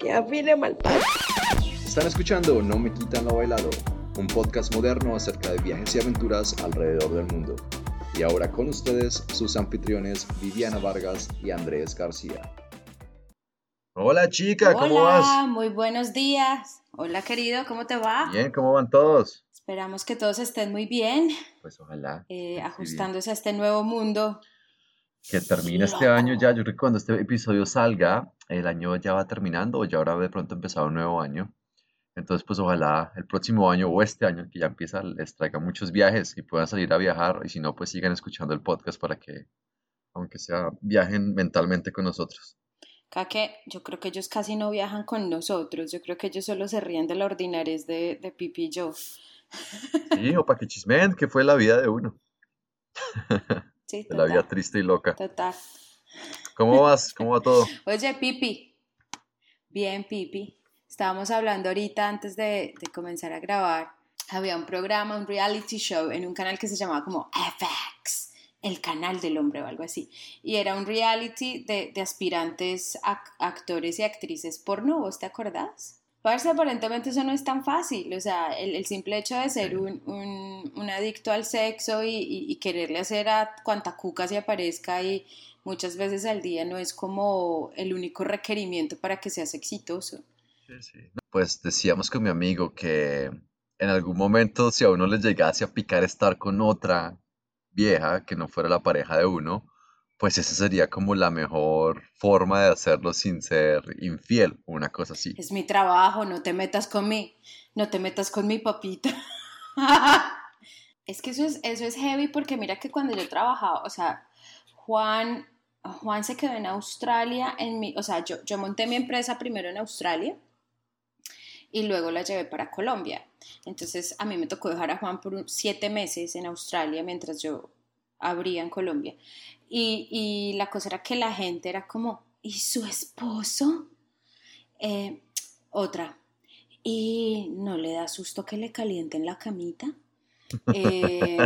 que afine mal Están escuchando No me quitan lo bailado, un podcast moderno acerca de viajes y aventuras alrededor del mundo. Y ahora con ustedes sus anfitriones Viviana Vargas y Andrés García. Hola chica, ¿cómo vas? Hola, muy buenos días. Hola querido, ¿cómo te va? Bien, ¿cómo van todos? Esperamos que todos estén muy bien. Pues ojalá. Eh, ajustándose a este nuevo mundo. Que termine este año ya. Yo creo que cuando este episodio salga, el año ya va terminando o ya habrá de pronto empezado un nuevo año. Entonces, pues ojalá el próximo año o este año que ya empieza les traiga muchos viajes y puedan salir a viajar. Y si no, pues sigan escuchando el podcast para que, aunque sea, viajen mentalmente con nosotros. Que yo creo que ellos casi no viajan con nosotros. Yo creo que ellos solo se ríen de la ordinariedad de, de Pipi y yo. Sí, o para que chismen, que fue la vida de uno. Sí, de la vida triste y loca. Total. ¿Cómo vas? ¿Cómo va todo? Oye, Pipi. Bien, Pipi. Estábamos hablando ahorita antes de, de, comenzar a grabar. Había un programa, un reality show en un canal que se llamaba como FX, el canal del hombre o algo así. Y era un reality de, de aspirantes a actores y actrices porno, ¿vos te acordás? Parce, aparentemente eso no es tan fácil, o sea, el, el simple hecho de ser un, un, un adicto al sexo y, y, y, quererle hacer a cuanta cuca se aparezca y muchas veces al día no es como el único requerimiento para que seas exitoso. Sí, sí. Pues decíamos con mi amigo que en algún momento si a uno le llegase a picar estar con otra vieja que no fuera la pareja de uno, pues esa sería como la mejor forma de hacerlo sin ser infiel, una cosa así. Es mi trabajo, no te metas con mi, no te metas con mi papita. es que eso es, eso es heavy porque mira que cuando yo trabajaba, o sea, Juan, Juan se quedó en Australia, en mi, o sea, yo, yo monté mi empresa primero en Australia y luego la llevé para Colombia. Entonces a mí me tocó dejar a Juan por siete meses en Australia mientras yo abría en Colombia. Y, y, la cosa era que la gente era como, ¿y su esposo? Eh, otra, ¿y no le da susto que le calienten la camita? Eh,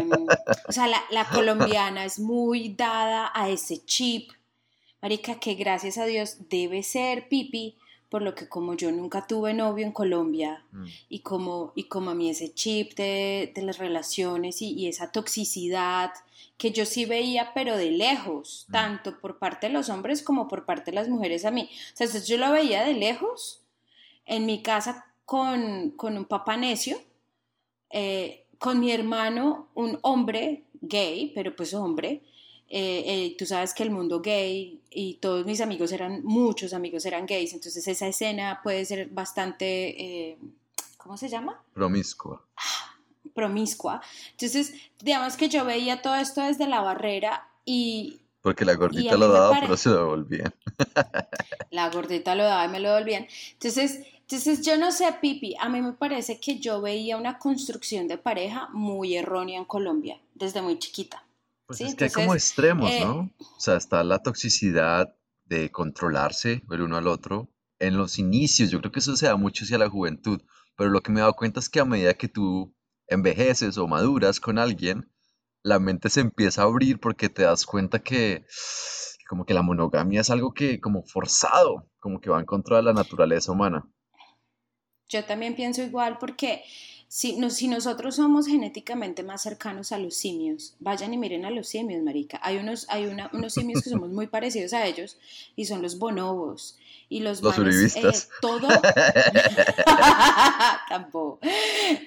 o sea, la, la, colombiana es muy dada a ese chip, marica, que gracias a Dios debe ser pipi, por lo que como yo nunca tuve novio en Colombia mm. y, como, y como a mí ese chip de, de las relaciones y, y, esa toxicidad que yo sí veía, pero de lejos, mm. tanto por parte de los hombres como por parte de las mujeres a mí. O sea, entonces yo lo veía de lejos en mi casa con, con un papá necio. Eh, con mi hermano, un hombre gay, pero pues hombre, eh, eh, tú sabes que el mundo gay y todos mis amigos eran, muchos amigos eran gays, entonces esa escena puede ser bastante, eh, ¿cómo se llama? Promiscua. promiscua. Entonces, digamos que yo veía todo esto desde la barrera y... Porque la gordita lo daba, pero se lo devolvían. la gordita lo daba y me lo devolvían. Entonces, entonces, yo no sé, Pipi, a mí me parece que yo veía una construcción de pareja muy errónea en Colombia, desde muy chiquita. Pues ¿sí? es que Entonces, hay como extremos, eh, ¿no? O sea, está la toxicidad de controlarse el uno al otro. En los inicios, yo creo que eso se da mucho hacia la juventud, pero lo que me he dado cuenta es que a medida que tú envejeces o maduras con alguien, la mente se empieza a abrir porque te das cuenta que como que la monogamia es algo que como forzado, como que va en contra de la naturaleza humana. Yo también pienso igual porque si, no, si nosotros somos genéticamente más cercanos a los simios, vayan y miren a los simios, marica. Hay unos, hay una, unos simios que somos muy parecidos a ellos y son los bonobos. Y los, los manes, eh, todo, tampoco,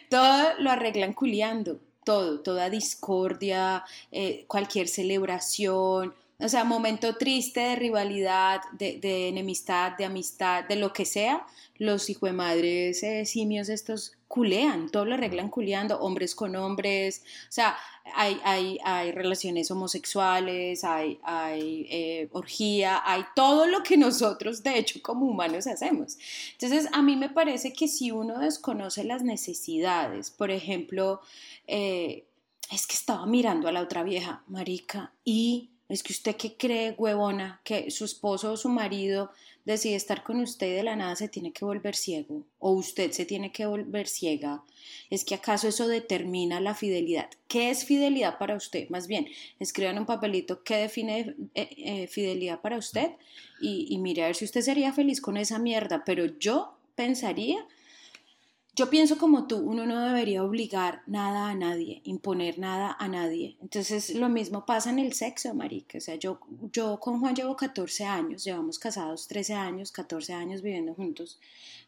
todo lo arreglan culiando, todo, toda discordia, eh, cualquier celebración, o sea, momento triste de rivalidad, de, de enemistad, de amistad, de lo que sea, los hijos de madres eh, simios estos culean, todo lo arreglan culeando, hombres con hombres, o sea, hay, hay, hay relaciones homosexuales, hay, hay eh, orgía, hay todo lo que nosotros de hecho como humanos hacemos. Entonces, a mí me parece que si uno desconoce las necesidades, por ejemplo, eh, es que estaba mirando a la otra vieja, marica, y es que usted qué cree, huevona, que su esposo o su marido decide estar con usted y de la nada se tiene que volver ciego o usted se tiene que volver ciega, ¿es que acaso eso determina la fidelidad? ¿Qué es fidelidad para usted? Más bien, escriban un papelito qué define eh, eh, fidelidad para usted y, y mire a ver si usted sería feliz con esa mierda, pero yo pensaría yo pienso como tú, uno no debería obligar nada a nadie, imponer nada a nadie. Entonces lo mismo pasa en el sexo, marica. O sea, yo, yo con Juan llevo 14 años, llevamos casados 13 años, 14 años viviendo juntos,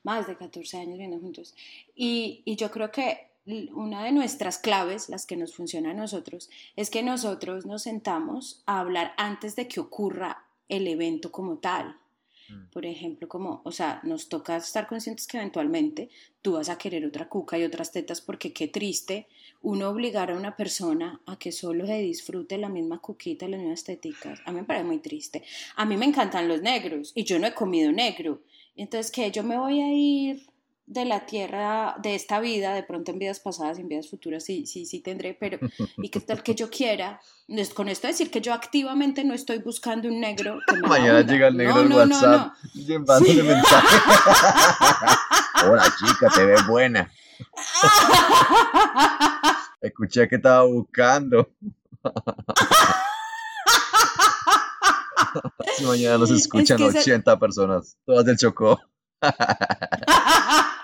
más de 14 años viviendo juntos. Y, y yo creo que una de nuestras claves, las que nos funciona a nosotros, es que nosotros nos sentamos a hablar antes de que ocurra el evento como tal. Mm. Por ejemplo, como, o sea, nos toca estar conscientes que eventualmente tú vas a querer otra cuca y otras tetas porque qué triste uno obligar a una persona a que solo se disfrute la misma cuquita, las mismas teticas. A mí me parece muy triste. A mí me encantan los negros y yo no he comido negro. Entonces, que yo me voy a ir de la tierra, de esta vida, de pronto en vidas pasadas, en vidas futuras, sí, sí, sí tendré, pero y que tal que yo quiera, con esto decir que yo activamente no estoy buscando un negro. Que me Mañana llega el negro no, al WhatsApp no, no. mensaje. Hola chica, te ves buena. Escuché que estaba buscando. Mañana nos escuchan 80 personas, todas del Chocó.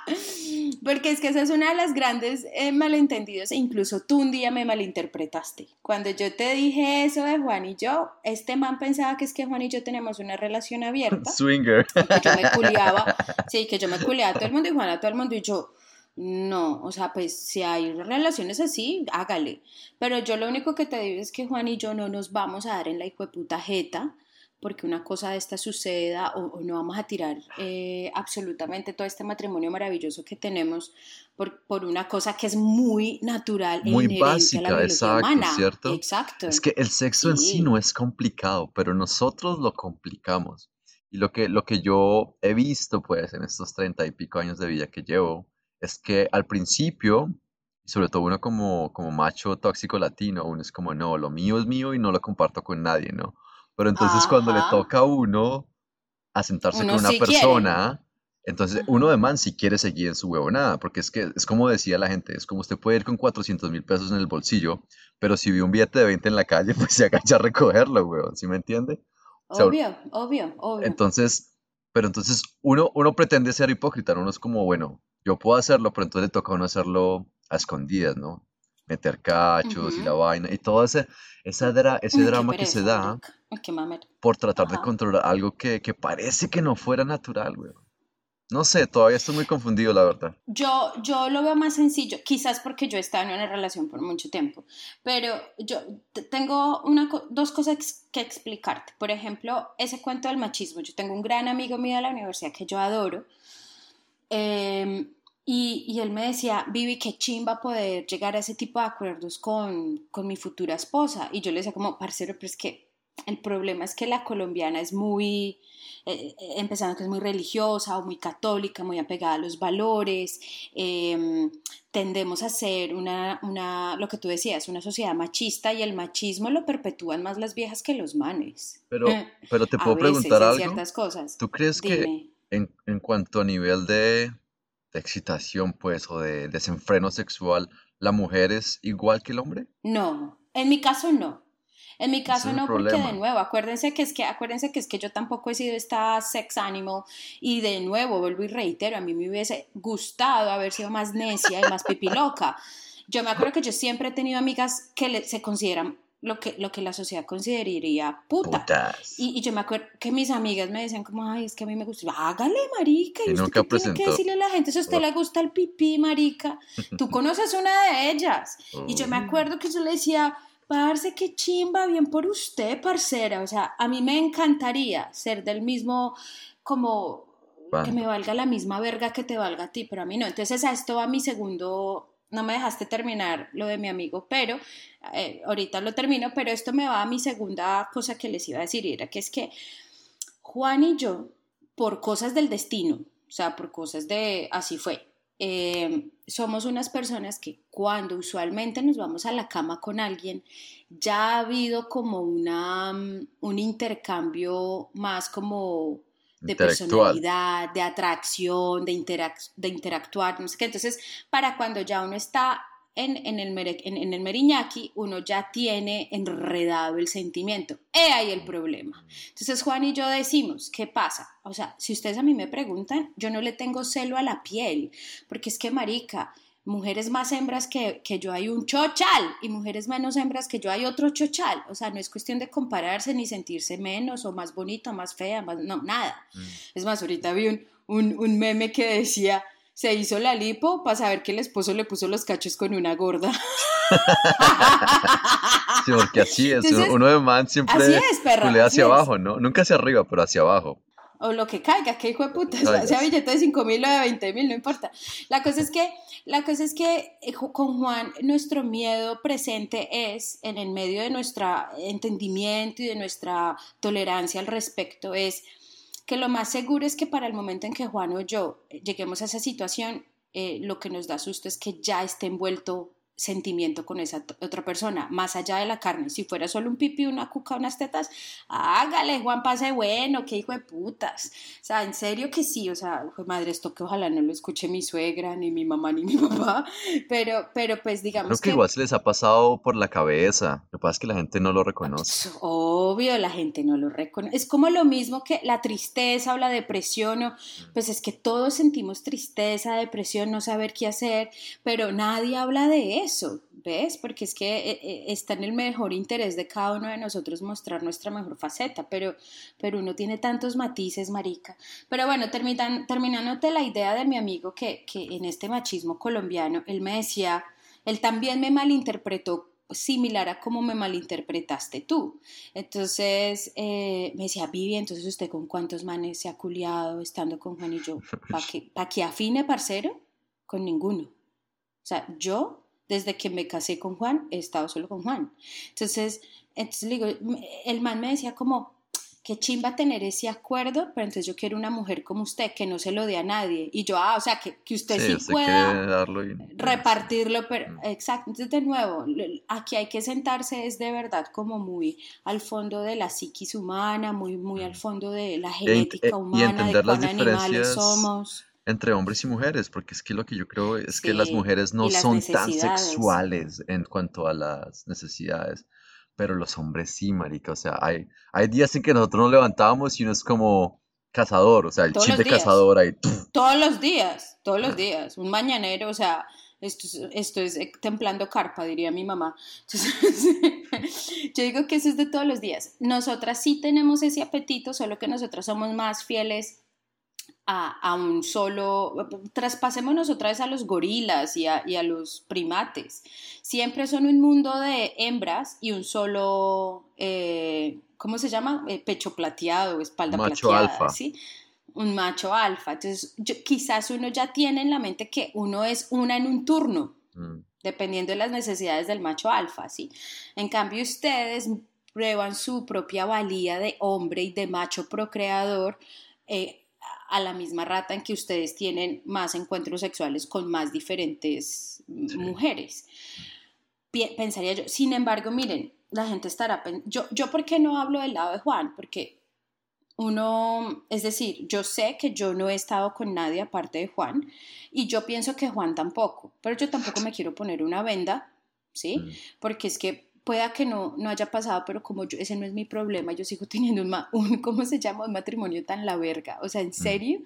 Porque es que esa es una de las grandes eh, malentendidos e incluso tú un día me malinterpretaste. Cuando yo te dije eso de Juan y yo, este man pensaba que es que Juan y yo tenemos una relación abierta. Swinger. Que yo me culiaba, sí, que yo me culiaba a todo el mundo y Juan a todo el mundo y yo, no, o sea, pues si hay relaciones así, hágale. Pero yo lo único que te digo es que Juan y yo no nos vamos a dar en la hijueputa jeta porque una cosa de esta suceda o, no vamos a tirar eh, absolutamente todo este matrimonio maravilloso que tenemos por, por una cosa que es muy natural e muy básica, exacto, ¿cierto? Exacto. Es que el sexo en sí no es complicado, pero nosotros lo complicamos. Y lo que, lo que yo he visto, pues, en estos treinta y pico años de vida que llevo, es que al principio, sobre todo uno como, como macho tóxico latino, uno es como, no, lo mío es mío y no lo comparto con nadie, ¿no? Pero entonces cuando le toca a uno a sentarse con una persona, entonces uno de man si quiere seguir en su huevonada, porque es que es como decía la gente, es como usted puede ir con 400 mil pesos en el bolsillo, pero si ve un billete de 20 en la calle, pues se agacha a recogerlo, huevón, ¿sí me entiende? obvio, obvio, obvio. Entonces, pero entonces uno, uno pretende ser hipócrita, uno es como, bueno, yo puedo hacerlo, pero entonces le toca a uno hacerlo a escondidas, ¿no? Meter cachos y la vaina, y todo ese, ese drama que se da por tratar de controlar algo que, que, parece que no fuera natural, güey. No sé, todavía estoy muy confundido, la verdad. Yo, yo lo veo más sencillo, quizás porque yo he estado en una relación por mucho tiempo, pero yo tengo una, dos cosas que explicarte. Por ejemplo, ese cuento del machismo. Yo tengo un gran amigo mío de la universidad que yo adoro, eh, y, y, él me decía, Vivi, qué chimba poder llegar a ese tipo de acuerdos con, con mi futura esposa. Y yo le decía como, parcero, pero es que el problema es que la colombiana es muy, eh, eh, empezando que es muy religiosa o muy católica, muy apegada a los valores. Em, tendemos a ser una, una, lo que tú decías, una sociedad machista y el machismo lo perpetúan más las viejas que los manes. Pero, pero te puedo preguntar algo. Ciertas cosas. ¿Tú crees que en, en cuanto a nivel de excitación, pues, o de desenfreno sexual, ¿la mujer es igual que el hombre? No, en mi caso no. En mi caso no, porque de nuevo, acuérdense que es que, acuérdense que es que yo tampoco he sido esta sex animal y de nuevo, vuelvo y reitero, a mí me hubiese gustado haber sido más necia y más pipiloca. Yo me acuerdo que yo siempre he tenido amigas que se consideran lo que, lo que la sociedad consideraría puta. Y, y, yo me acuerdo que mis amigas me decían como, ay, es que a mí me gusta. Hágale, marica. ¿Y, usted qué tiene que decirle a la gente? Si a usted le gusta el pipí, marica, tú conoces una de ellas. Y yo me acuerdo que yo le decía, parce, qué chimba, bien por usted, parcera. O sea, a mí me encantaría ser del mismo, como, que me valga la misma verga que te valga a ti, pero a mí no. Entonces a esto va mi segundo no me dejaste terminar lo de mi amigo, pero eh, ahorita lo termino, pero esto me va a mi segunda cosa que les iba a decir, era que es que Juan y yo, por cosas del destino, o sea, por cosas de, así fue, eh, somos unas personas que cuando usualmente nos vamos a la cama con alguien, ya ha habido como una, un intercambio más como de personalidad, de atracción, de, de interactuar, no sé qué. Entonces, para cuando ya uno está en, en, el, en, el meriñaki, uno ya tiene enredado el sentimiento. He ahí el problema. Entonces Juan y yo decimos, ¿qué pasa? O sea, si ustedes a mí me preguntan, yo no le tengo celo a la piel, porque es que, marica, mujeres más hembras que, que, yo hay un chochal y mujeres menos hembras que yo hay otro chochal. O sea, no es cuestión de compararse ni sentirse menos o más bonita, más fea, más, no, nada. Mm. Es más, ahorita vi un, un, un, meme que decía, se hizo la lipo para saber que el esposo le puso los cachos con una gorda. sí, porque así es, uno de man siempre así es, hacia abajo, ¿no? Nunca hacia arriba, pero hacia abajo o lo que caiga, que hijo de puta, o sea, billete de 5 mil o de 20 mil, no importa. La cosa es que, la cosa es que eh, con Juan nuestro miedo presente es, en el medio de nuestro entendimiento y de nuestra tolerancia al respecto, es que lo más seguro es que para el momento en que Juan o yo lleguemos a esa situación, eh, lo que nos da susto es que ya esté envuelto sentimiento con esa otra persona, más allá de la carne. Si fuera solo un pipi, una cuca, unas tetas, hágale, Juan, pase bueno, qué hijo de putas. O sea, en serio que sí, o sea, madre, esto que ojalá no lo escuche mi suegra, ni mi mamá, ni mi papá, pero, pero pues digamos Creo que, igual se les ha pasado por la cabeza, lo que pasa es que la gente no lo reconoce. Obvio, la gente no lo reconoce. Es como lo mismo que la tristeza o la depresión, o, pues es que todos sentimos tristeza, depresión, no saber qué hacer, pero nadie habla de eso eso, ¿ves? Porque es que eh, eh, está en el mejor interés de cada uno de nosotros mostrar nuestra mejor faceta, pero, pero uno tiene tantos matices, marica. Pero bueno, terminan, terminándote la idea de mi amigo que, que en este machismo colombiano, él me decía, él también me malinterpretó similar a como me malinterpretaste tú. Entonces eh, me decía, Vivi, entonces usted con cuántos manes se ha culiado estando con Juan y yo, ¿para que, pa que afine, parcero? Con ninguno. O sea, yo desde que me casé con Juan, he estado solo con Juan. Entonces, entonces digo, el man me decía como, qué chimba tener ese acuerdo, pero entonces yo quiero una mujer como usted, que no se lo dé a nadie. Y yo, ah, o sea, que, que usted sí, pueda repartirlo, pero mm. exacto. Entonces, de nuevo, aquí hay que sentarse, es de verdad como muy al fondo de la psiquis humana, muy, muy al mm. fondo de la genética e, humana, de cuán animales somos entre hombres y mujeres, porque es que lo que yo creo es que las mujeres no son tan sexuales en cuanto a las necesidades, pero los hombres sí, marica, o sea, hay, hay días en que nosotros nos levantábamos y uno es como cazador, o sea, el chip de cazador ahí. Todos los días, todos los días, un mañanero, o sea, esto es, esto es templando carpa, diría mi mamá. yo digo que eso es de todos los días. Nosotras sí tenemos ese apetito, solo que nosotras somos más fieles a, un solo, traspasémonos otra vez a los gorilas y a, los primates. Siempre son un mundo de hembras y un solo, eh, ¿cómo se llama? Eh, pecho plateado, espalda macho plateada. ¿sí? Un macho alfa. Entonces, quizás uno ya tiene en la mente que uno es una en un turno, mm. dependiendo de las necesidades del macho alfa, ¿sí? En cambio, ustedes prueban su propia valía de hombre y de macho procreador. Eh, a la misma rata en que ustedes tienen más encuentros sexuales con más diferentes mujeres. Pensaría yo. Sin embargo, miren, la gente estará... Yo, yo, ¿por qué no hablo del lado de Juan? Porque uno, es decir, yo sé que yo no he estado con nadie aparte de Juan y yo pienso que Juan tampoco, pero yo tampoco me quiero poner una venda, ¿sí? Mm. Porque es que pueda que no, no haya pasado, pero como yo, ese no es mi problema, yo sigo teniendo un, un, ¿cómo se llama? Un matrimonio tan la verga. O sea, ¿en mm. serio?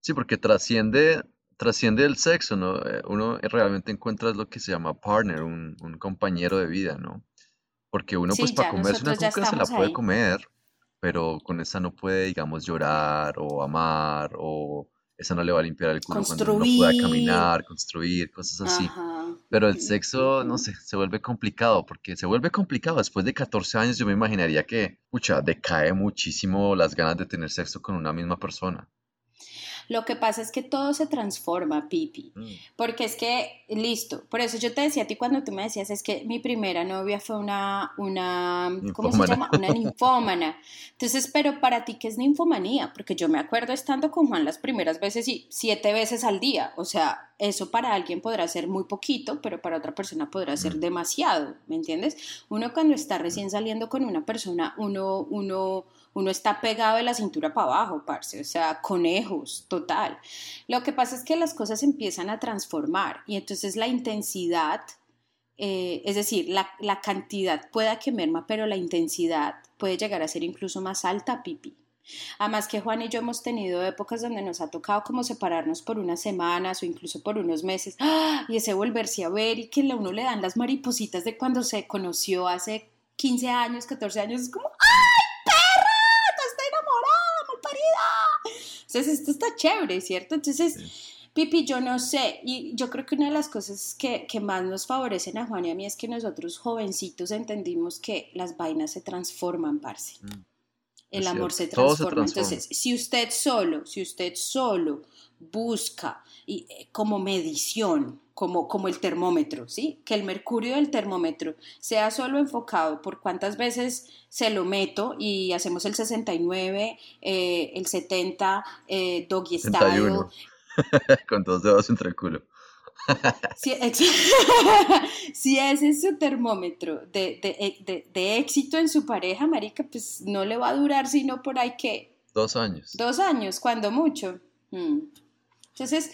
Sí, porque trasciende, trasciende el sexo, ¿no? Eh, uno realmente encuentra lo que se llama partner, un, un compañero de vida, ¿no? Porque uno, pues, para comerse una cuca se la puede comer, pero con esa no puede, digamos, llorar o amar o esa no le va a limpiar el culo cuando no pueda caminar, construir, cosas así. Pero el sexo, no sé, se vuelve complicado, porque se vuelve complicado. Después de 14 años yo me imaginaría que, pucha, decae muchísimo las ganas de tener sexo con una misma persona. Lo que pasa es que todo se transforma, Pipi, mm. porque es que, listo, por eso yo te decía a ti cuando tú me decías, es que mi primera novia fue una, una, ¿cómo se llama? Una ninfómana. Entonces, pero para ti, ¿qué es ninfomanía? Porque yo me acuerdo estando con Juan las primeras veces y siete veces al día, o sea, eso para alguien podrá ser muy poquito, pero para otra persona podrá ser mm. demasiado, ¿me entiendes? Uno cuando está recién saliendo con una persona, uno, uno uno está pegado de la cintura para abajo, parce, o sea, conejos, total. Lo que pasa es que las cosas empiezan a transformar y entonces la intensidad, eh, es decir, la, la cantidad pueda que merma, pero la intensidad puede llegar a ser incluso más alta, pipi. Además que Juan y yo hemos tenido épocas donde nos ha tocado como separarnos por unas semanas o incluso por unos meses ¡ah! y ese volverse a ver y que a uno le dan las maripositas de cuando se conoció hace 15 años, 14 años, es como ¡ay, perra! ¡Te estoy enamorada, mal parida! Entonces esto está chévere, ¿cierto? Entonces... Pipi, yo no sé, y yo creo que una de las cosas que, que, más nos favorecen a Juan y a mí es que nosotros jovencitos entendimos que las vainas se transforman, parce. Mm el amor se transforma. Entonces, si usted solo, si usted solo busca y, eh, como medición, como, como el termómetro, ¿sí? Que el mercurio del termómetro sea solo enfocado por cuántas veces se lo meto y hacemos el 69, eh, el 70, eh, doggy style. Con dos dedos entre el culo. si, ese es su termómetro de, éxito en su pareja, marica, pues no le va a durar sino por ahí que... Dos años. Dos años, cuando mucho. Mm. Entonces,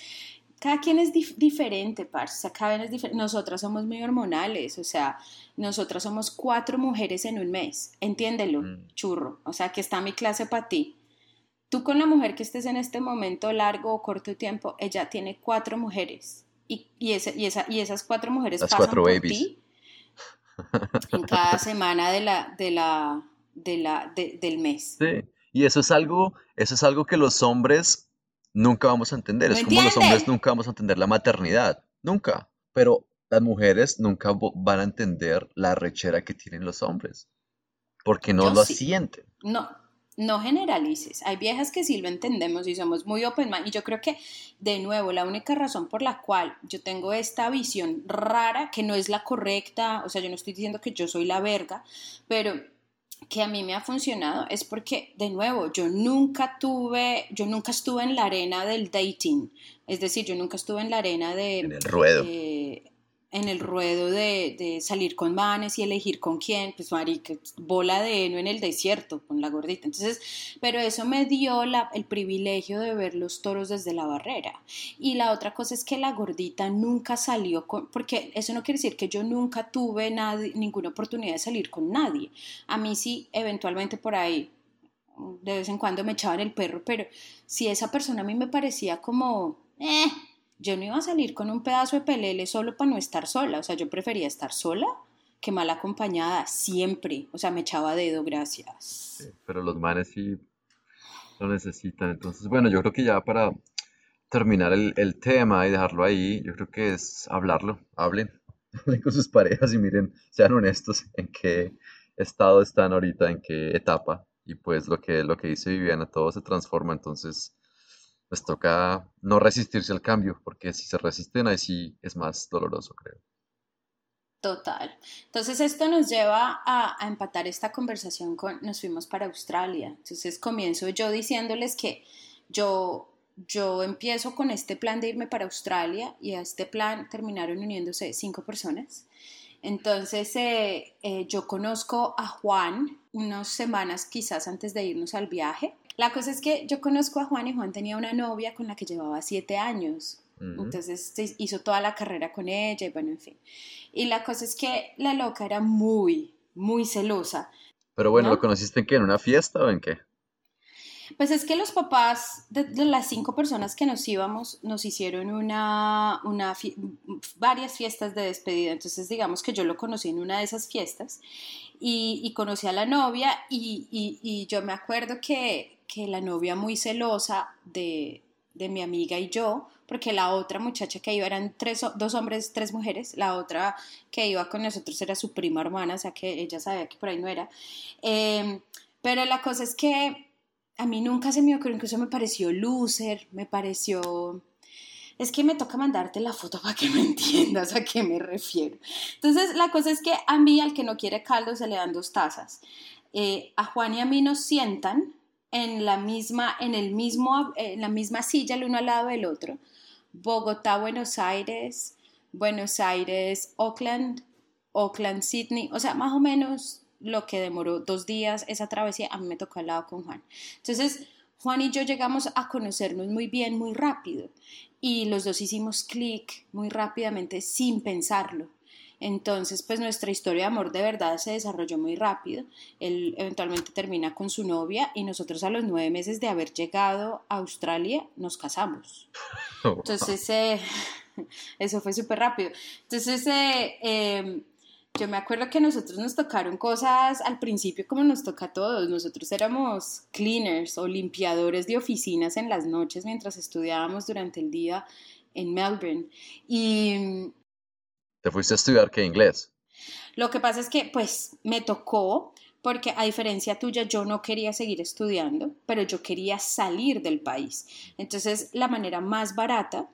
cada quien es diferente, parce. cada quien es diferente. Nosotras somos muy hormonales, o sea, nosotras somos cuatro mujeres en un mes. Entiéndelo, mm. churro. O sea, que está mi clase para ti. Tú con la mujer que estés en este momento, largo o corto tiempo, ella tiene cuatro mujeres y, y, esa, y esas cuatro mujeres pasan por ti en cada semana de la, de la, de la, del mes. Sí, y eso es algo, eso es algo que los hombres nunca vamos a entender. es como los hombres nunca vamos a entender la maternidad, nunca. Pero las mujeres nunca van a entender la rechera que tienen los hombres, porque no lo sienten. No, no generalices. Hay viejas que sí lo entendemos y somos muy open mind. Y yo creo que, de nuevo, la única razón por la cual yo tengo esta visión rara, que no es la correcta, o sea, yo no estoy diciendo que yo soy la verga, pero que a mí me ha funcionado es porque, de nuevo, yo nunca tuve, yo nunca estuve en la arena del dating. Es decir, yo nunca estuve en la arena de... En el ruedo. En el ruedo de, salir con manes y elegir con quién, pues marica, bola de heno en el desierto con la gordita. Entonces, pero eso me dio la, el privilegio de ver los toros desde la barrera. Y la otra cosa es que la gordita nunca salió con, porque eso no quiere decir que yo nunca tuve ninguna oportunidad de salir con nadie. A mí sí, eventualmente por ahí, de vez en cuando me echaban el perro, pero si esa persona a mí me parecía como, eh, yo no iba a salir con un pedazo de pelele solo para no estar sola, o sea, yo prefería estar sola que mal acompañada, siempre, o sea, me echaba dedo, gracias. pero los manes sí lo necesitan, entonces, bueno, yo creo que ya para terminar el, el tema y dejarlo ahí, yo creo que es hablarlo, hablen, hablen con sus parejas y miren, sean honestos en qué estado están ahorita, en qué etapa, y pues lo que, lo que dice Viviana, todo se transforma, entonces les toca no resistirse al cambio, porque si se resisten ahí sí es más doloroso, creo. Total. Entonces esto nos lleva a, empatar esta conversación con, nos fuimos para Australia. Entonces comienzo yo diciéndoles que yo, yo empiezo con este plan de irme para Australia y a este plan terminaron uniéndose cinco personas. Entonces eh, eh, yo conozco a Juan unas semanas quizás antes de irnos al viaje la cosa es que yo conozco a Juan y Juan tenía una novia con la que llevaba siete años. Entonces hizo toda la carrera con ella y bueno, en fin. Y la cosa es que la loca era muy, muy celosa. Pero bueno, ¿lo conociste en qué? ¿En una fiesta o en qué? Pues es que los papás de, las cinco personas que nos íbamos nos hicieron una, una varias fiestas de despedida. Entonces digamos que yo lo conocí en una de esas fiestas y, y conocí a la novia y, y yo me acuerdo que, que la novia muy celosa de, mi amiga y yo, porque la otra muchacha que iba eran tres, dos hombres, tres mujeres, la otra que iba con nosotros era su prima hermana, o sea que ella sabía que por ahí no era. Em, pero la cosa es que a mí nunca se me ocurrió, incluso me pareció loser, me pareció... Es que me toca mandarte la foto para que me entiendas a qué me refiero. Entonces, la cosa es que a mí, al que no quiere caldo, se le dan dos tazas. Eh, a Juan y a mí nos sientan en la misma, en el mismo, en la misma silla el uno al lado del otro. Bogotá, Buenos Aires, Buenos Aires, Oakland, Oakland, Sydney, o sea, más o menos lo que demoró dos días esa travesía, a mí me tocó al lado con Juan. Entonces, Juan y yo llegamos a conocernos muy bien, muy rápido, y los dos hicimos clic muy rápidamente sin pensarlo. Entonces, pues nuestra historia de amor de verdad se desarrolló muy rápido. Él eventualmente termina con su novia y nosotros a los nueve meses de haber llegado a Australia nos casamos. Entonces, eh, eso fue súper rápido. Entonces, eh, em, yo me acuerdo que a nosotros nos tocaron cosas al principio como nos toca a todos. Nosotros éramos cleaners o limpiadores de oficinas en las noches mientras estudiábamos durante el día en Melbourne. Y... ¿Te fuiste a estudiar qué inglés? Lo que pasa es que pues me tocó porque a diferencia tuya yo no quería seguir estudiando, pero yo quería salir del país. Entonces la manera más barata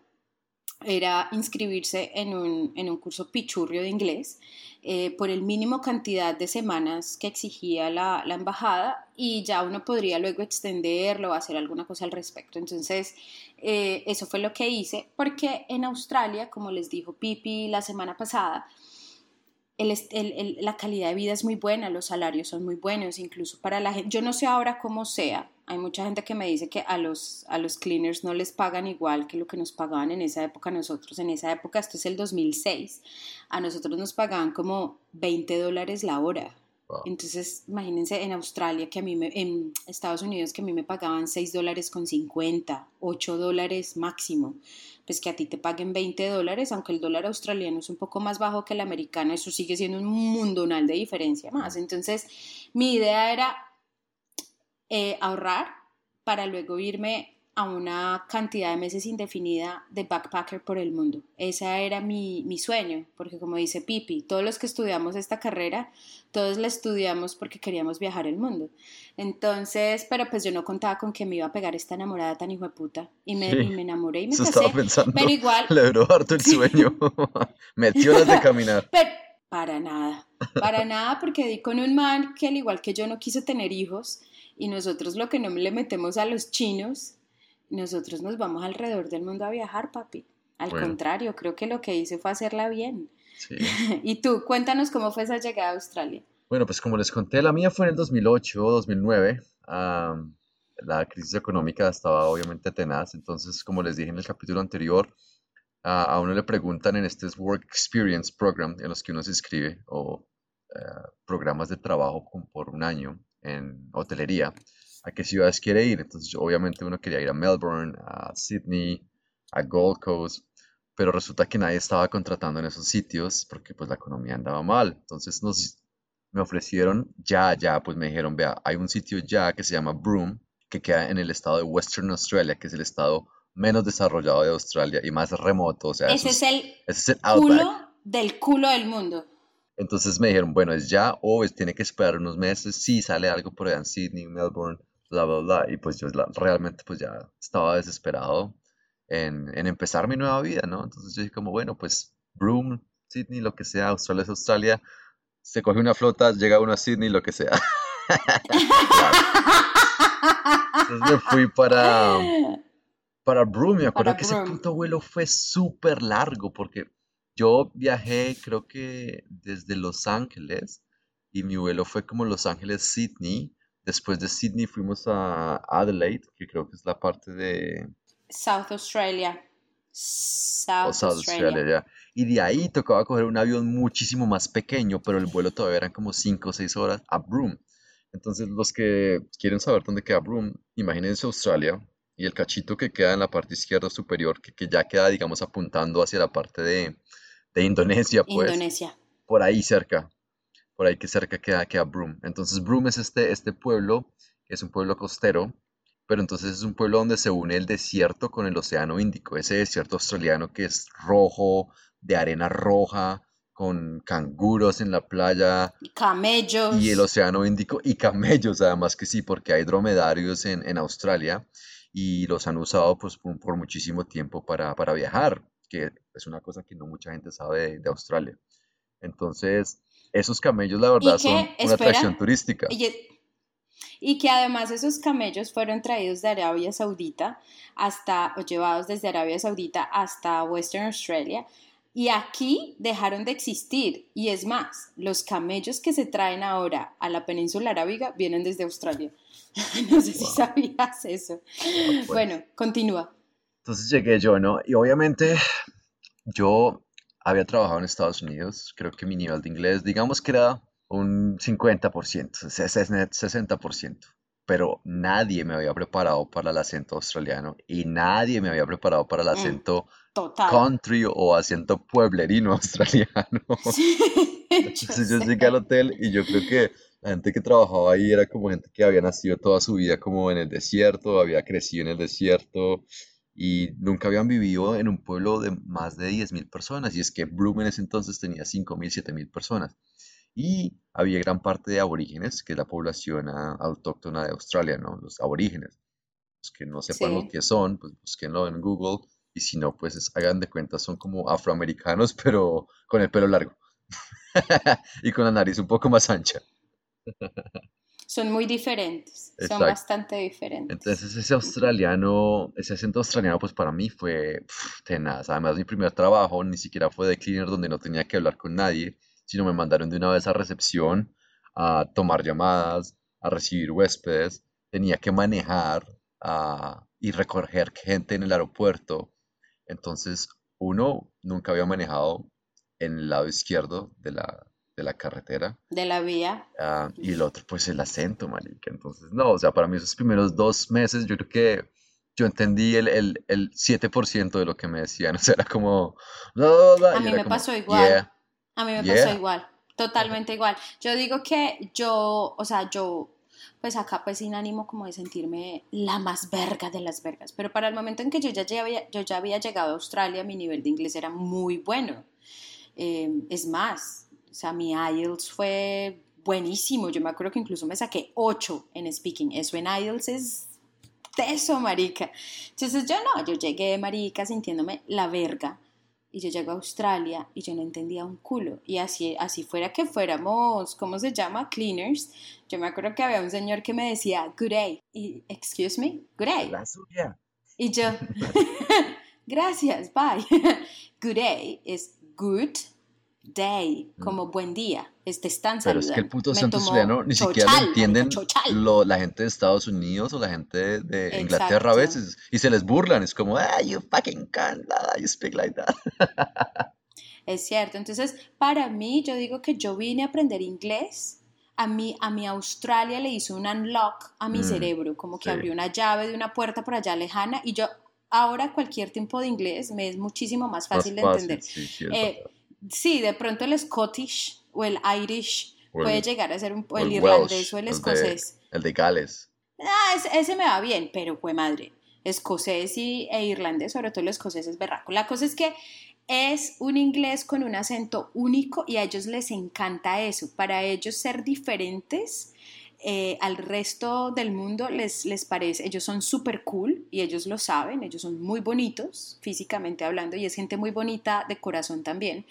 era inscribirse en un, en un curso pichurrio de inglés eh, por el mínimo cantidad de semanas que exigía la, la, embajada y ya uno podría luego extenderlo o hacer alguna cosa al respecto. Entonces, eh, eso fue lo que hice porque en Australia, como les dijo Pipi la semana pasada, la calidad de vida es muy buena, los salarios son muy buenos, incluso para la gente. Yo no sé ahora cómo sea. Hay mucha gente que me dice que a los, a los cleaners no les pagan igual que lo que nos pagaban en esa época nosotros. En esa época, esto es el 2006, a nosotros nos pagaban como 20 dólares la hora. Entonces, imagínense en Australia, que a mí me, en Estados Unidos, que a mí me pagaban 6 dólares con 50, 8 dólares máximo. Pues que a ti te paguen 20 dólares, aunque el dólar australiano es un poco más bajo que el americano, eso sigue siendo un mundonal de diferencia más. Entonces, mi idea era eh, ahorrar para luego irme a una cantidad de meses indefinida de backpacker por el mundo. Ese era mi, mi, sueño, porque como dice Pipi, todos los que estudiamos esta carrera, todos la estudiamos porque queríamos viajar el mundo. Entonces, pero pues yo no contaba con que me iba a pegar esta enamorada tan hijo de puta. Y me, y me enamoré y me casé. Estaba pensando, pero igual... Le duró harto el sueño. Metió las de caminar. Pero, para nada, para nada, porque di con un man que al igual que yo no quiso tener hijos y nosotros lo que no le metemos a los chinos nosotros nos vamos alrededor del mundo a viajar, papi. Al contrario, creo que lo que hice fue hacerla bien. Sí. y tú, cuéntanos cómo fue esa llegada a Australia. Bueno, pues como les conté, la mía fue en el 2008 o 2009. la crisis económica estaba obviamente tenaz, entonces como les dije en el capítulo anterior, a uno le preguntan en este Work Experience Program en los que uno se inscribe o eh, programas de trabajo por un año en hotelería a qué ciudades quiere ir. Entonces, obviamente uno quería ir a Melbourne, a Sydney, a Gold Coast, pero resulta que nadie estaba contratando en esos sitios porque pues la economía andaba mal. Entonces nos, me ofrecieron ya, ya, pues me dijeron, vea, hay un sitio ya que se llama Broome, que queda en el estado de Western Australia, que es el estado menos desarrollado de Australia y más remoto. O sea, ese, es, el ese es el culo del culo del mundo. Entonces me dijeron, bueno, es ya o tiene que esperar unos meses. Si sale algo por allá en Sydney, Melbourne, bla, bla, bla. Y pues yo realmente pues ya estaba desesperado en, en, empezar mi nueva vida, ¿no? Entonces yo dije como, bueno, pues Broome, Sydney, lo que sea, Australia es Australia. Se coge una flota, llega uno a Sydney, lo que sea. Entonces me fui para, para Broome. Me acuerdo que ese puto vuelo fue súper largo porque yo viajé creo que desde Los Ángeles y mi vuelo fue como Los Ángeles-Sydney Después de Sydney fuimos a Adelaide, que creo que es la parte de... South Australia. South, Australia. Y de ahí tocaba coger un avión muchísimo más pequeño, pero el vuelo todavía eran como 5 o 6 horas a Broome. Entonces, los que quieren saber dónde queda Broome, imagínense Australia y el cachito que queda en la parte izquierda superior, que, que ya queda, digamos, apuntando hacia la parte de, de Indonesia, pues. Indonesia. Por ahí cerca por ahí que cerca queda, queda Broome. Entonces Broome es este, este pueblo, que es un pueblo costero, pero entonces es un pueblo donde se une el desierto con el océano Índico, ese desierto australiano que es rojo, de arena roja, con canguros en la playa. Y camellos. Y el océano Índico y camellos, además que sí, porque hay dromedarios en, Australia y los han usado pues, por, muchísimo tiempo para, viajar, que es una cosa que no mucha gente sabe de Australia. Entonces, esos camellos, la verdad, son una atracción turística. Y, que además esos camellos fueron traídos de Arabia Saudita hasta, o llevados desde Arabia Saudita hasta Western Australia. Y aquí dejaron de existir. Y es más, los camellos que se traen ahora a la península arábiga vienen desde Australia. no sé si sabías eso. Pues. Bueno, continúa. Entonces llegué yo, ¿no? Y obviamente yo había trabajado en Estados Unidos. Creo que mi nivel de inglés, digamos que era un 50%, 60%. Pero nadie me había preparado para el acento australiano y nadie me había preparado para el mm, acento country o acento pueblerino australiano. Entonces yo llegué al hotel y yo creo que la gente que trabajaba ahí era como gente que había nacido toda su vida como en el desierto, había crecido en el desierto y nunca habían vivido en un pueblo de más de 10.000 personas. Y es que Bloom en ese entonces tenía 5.000, 7.000 personas y había gran parte de aborígenes, que es la población ah, autóctona de Australia, ¿no? Los aborígenes. Los que no sepan lo que son, pues búsquenlo en Google y si no, pues hagan de cuenta, son como afroamericanos, pero con el pelo largo y con la nariz un poco más ancha. son muy diferentes, son bastante diferentes. Entonces ese australiano, ese acento australiano, pues para mí fue tenaz. Además mi primer trabajo ni siquiera fue de cleaner donde no tenía que hablar con nadie sino me mandaron de una vez a recepción a tomar llamadas, a recibir huéspedes, tenía que manejar y recoger gente en el aeropuerto. Entonces, uno nunca había manejado en el lado izquierdo de la, de la carretera. De la vía. Ah, y el otro, pues el acento, marica. Entonces, no, o sea, para mí esos primeros dos meses, yo creo que yo entendí el, el, el 7% de lo que me decían. O sea, era como... a mí me pasó igual. A mí me pasó igual, totalmente igual. Yo digo que yo, o sea, yo, pues acá pues sin ánimo como de sentirme la más verga de las vergas, pero para el momento en que yo ya, había, yo ya había llegado a Australia, mi nivel de inglés era muy bueno. Em, es más, sea, mi IELTS fue buenísimo. Yo me acuerdo que incluso me saqué 8 en speaking. Eso en IELTS es teso, marica. Entonces yo no, yo llegué, marica, sintiéndome la verga y yo llego a Australia y yo no entendía un culo. Y así, así fuera que fuéramos, ¿cómo se llama? Cleaners. Yo me acuerdo que había un señor que me decía, good day. Y, excuse me, good day. La suya. Y yo, gracias, bye. good day es good day, mm. como buen día, este están Pero es que el puto acento australiano ni siquiera lo entienden lo, la gente de Estados Unidos o la gente de Inglaterra a veces y se les burlan, es como, ah, you fucking can't, you speak like that. Es cierto, entonces para mí yo digo que yo vine a aprender inglés a mí, a mi Australia le hizo un unlock a mi mm, cerebro, como que abrió una llave de una puerta por allá lejana y yo ahora cualquier tiempo de inglés me es muchísimo más fácil, de entender. Eh, Sí, de pronto el Scottish o el Irish puede llegar a ser un, el, irlandés o el escocés. El de, Gales. Ah, ese, me va bien, pero fue madre. Escocés y, e irlandés, sobre todo el escocés es berraco. La cosa es que es un inglés con un acento único y a ellos les encanta eso. Para ellos ser diferentes eh, al resto del mundo les, les parece, ellos son súper cool y ellos lo saben, ellos son muy bonitos físicamente hablando y es gente muy bonita de corazón también.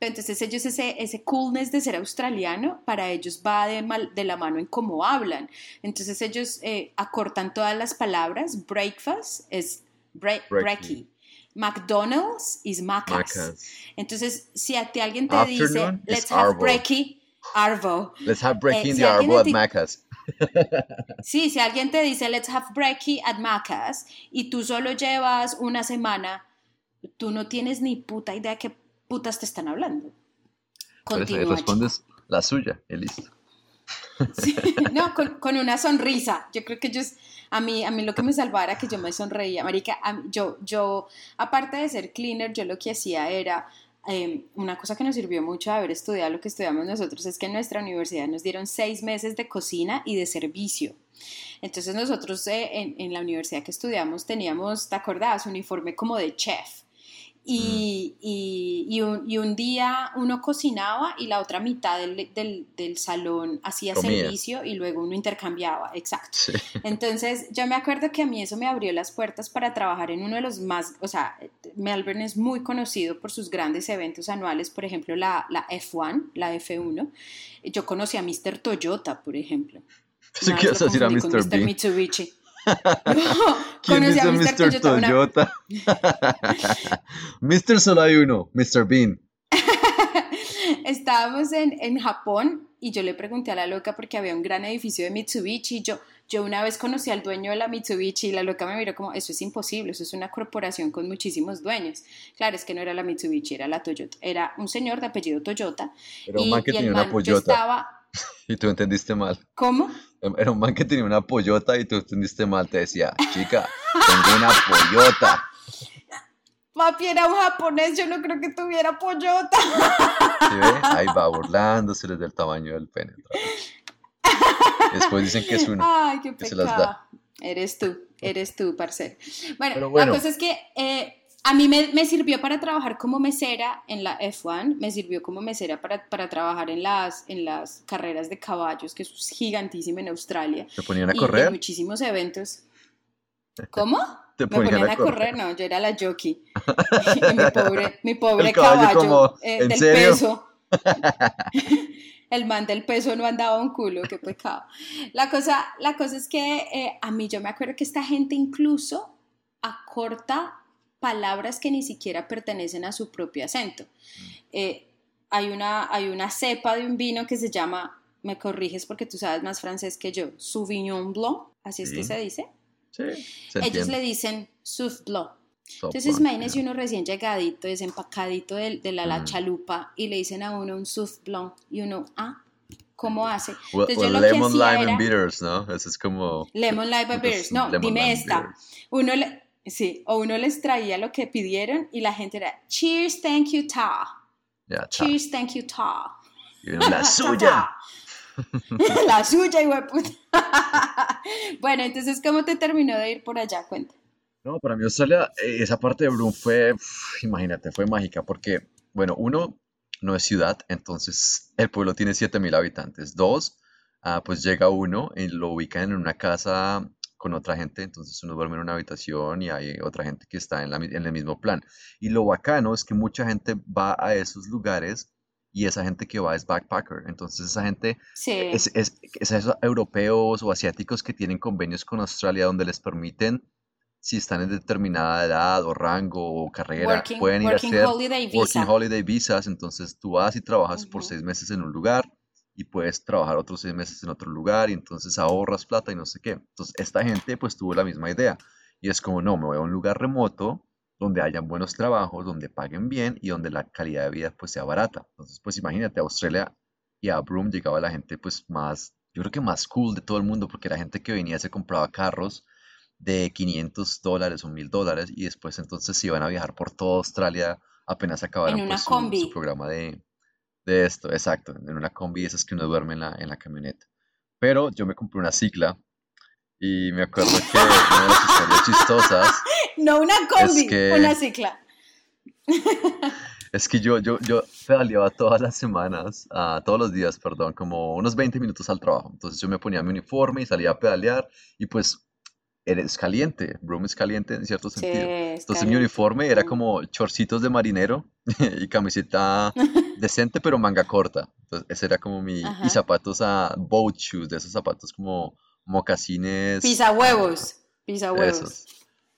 Pero entonces ellos ese, ese coolness de ser australiano, para ellos va de, mal, de la mano en cómo hablan. Entonces ellos eh, acortan todas las palabras, breakfast es breaky. McDonald's is macas. Entonces, si a ti alguien te dice, let's have breaky, Arvo. Let's have breaking eh, the Arvo at Macas. sí, si alguien te dice let's have breaky at Macas y tú solo llevas una semana, tú no tienes ni puta idea de qué putas te están hablando. Continúa, respondes la suya y listo. no, con, una sonrisa. Yo creo que ellos, a mí, a mí lo que me salvaba era que yo me sonreía. Marica, yo, yo, aparte de ser cleaner, yo lo que hacía era Em, una cosa que nos sirvió mucho de haber estudiado lo que estudiamos nosotros es que en nuestra universidad nos dieron seis meses de cocina y de servicio. Entonces nosotros eh, en, la universidad que estudiamos teníamos, ¿te acordás? Uniforme como de chef. Y, y, un, día uno cocinaba y la otra mitad del, salón hacía servicio y luego uno intercambiaba, exacto. Entonces yo me acuerdo que a mí eso me abrió las puertas para trabajar en uno de los más, o sea, Melbourne es muy conocido por sus grandes eventos anuales, por ejemplo la, la F1, la F1. Yo conocí a Mr. Toyota, por ejemplo. ¿Qué decir a Mr. Mitsubishi. ¿Quién conocí a Mr. Mr. Toyota, una- Toyota? Mr. solo hay uno, Mr. Bean. Estábamos en, en Japón y yo le pregunté a la loca porque había un gran edificio de Mitsubishi. y Yo, yo una vez conocí al dueño de la Mitsubishi y la loca me miró como, eso es imposible, eso es una corporación con muchísimos dueños. Claro, es que no era la Mitsubishi, era la Toyota. Era un señor de apellido Toyota. Un y, que y el tenía una man pollota estaba, y tú entendiste mal. ¿cómo? Era un man que tenía una pollota y tú entendiste mal. Te decía, chica, tengo una pollota. Papi era un japonés, yo no creo que tuviera pollota. ¿Sí ve? Ahí va burlándose del tamaño del pene. Después dicen que es uno. Ay, qué que se las pecado. da. Eres tú, eres tú, parce. Bueno. la cosa es que eh, a mí me, me sirvió para trabajar como mesera en la F1, me sirvió como mesera para, para trabajar en las, en las carreras de caballos, que es gigantísimo en Australia. ¿Te ponían a y en correr? muchísimos eventos. ¿Cómo? Te Me ponían a correr, no, yo era la jockey. y mi pobre, mi pobre El caballo caballo, como, eh, ¿en del serio? peso. El man del peso no andaba un culo, qué pecado. La cosa, la cosa es que eh, a mí yo me acuerdo que esta gente incluso acorta palabras que ni siquiera pertenecen a su propio acento. Eh, hay, una, hay una cepa de un vino que se llama, me corriges porque tú sabes más francés que yo, Sauvignon Blanc, así es que se dice. Sí, se Ellos le dicen Souf Blanc. Entonces, yeah. uno recién llegadito, desempacadito de, de la, la Mm. chalupa y le dicen a uno un Souf Blanc y uno, ah, ¿cómo hace? Entonces, well, yo lo que lemon, hacía lime era- and bitters, ¿no? Eso es como... Lemon Lime Entonces, Beers. No, lemon, dime esta. bitters. Uno le, sí, o uno les traía lo que pidieron y la gente era, cheers, thank you, ta. Cheers, thank you, ta. Y uno, la suya. la suya, hijo de puta. bueno, entonces, ¿cómo te terminó de ir por allá? Cuenta. No, para mí Australia, eh, esa parte de Broome fue, imagínate, fue mágica porque, bueno, uno, no es ciudad, entonces el pueblo tiene 7000 habitantes. Dos, ah, pues llega uno y lo ubican en una casa con otra gente, entonces uno duerme en una habitación y hay otra gente que está en, la mi- en el mismo plan. Y lo bacano es que mucha gente va a esos lugares y esa gente que va es backpacker, entonces esa gente Sí. es, es- es esos europeos o asiáticos que tienen convenios con Australia donde les permiten, si están en determinada edad o rango o carrera, Working, pueden ir a hacer holiday visa. working holiday visas. Entonces tú vas y trabajas por seis meses en un lugar y puedes trabajar otros seis meses en otro lugar y entonces ahorras plata y no sé qué. Entonces esta gente pues tuvo la misma idea y es como, no, me voy a un lugar remoto donde hayan buenos trabajos, donde paguen bien y donde la calidad de vida pues sea barata. Entonces pues imagínate, a Australia y a Broome llegaba la gente pues más, yo creo que más cool de todo el mundo porque la gente que venía se compraba carros de 500 dólares o 1000 dólares y después entonces se iban a viajar por toda Australia apenas acabaran En una pues, su programa de, de esto, exacto, en una combi esas que uno duerme en la, en la camioneta. Pero yo me compré una cicla y me acuerdo que una de las historias chistosas No una combi, que- una cicla. es que yo, yo, yo pedaleaba todas las semanas, ah, todos los días, perdón, como unos 20 minutos al trabajo. Entonces yo me ponía mi uniforme y salía a pedalear y pues eres caliente, Broome es caliente en cierto Sí, sentido. es Entonces mi caliente. uniforme era Mm. como chorcitos de marinero y camiseta decente pero manga corta. Entonces ese era como mi... Ajá. Y zapatos a boat shoes, de esos zapatos como mocasines. Pisa huevos. Pisa huevos. Esos.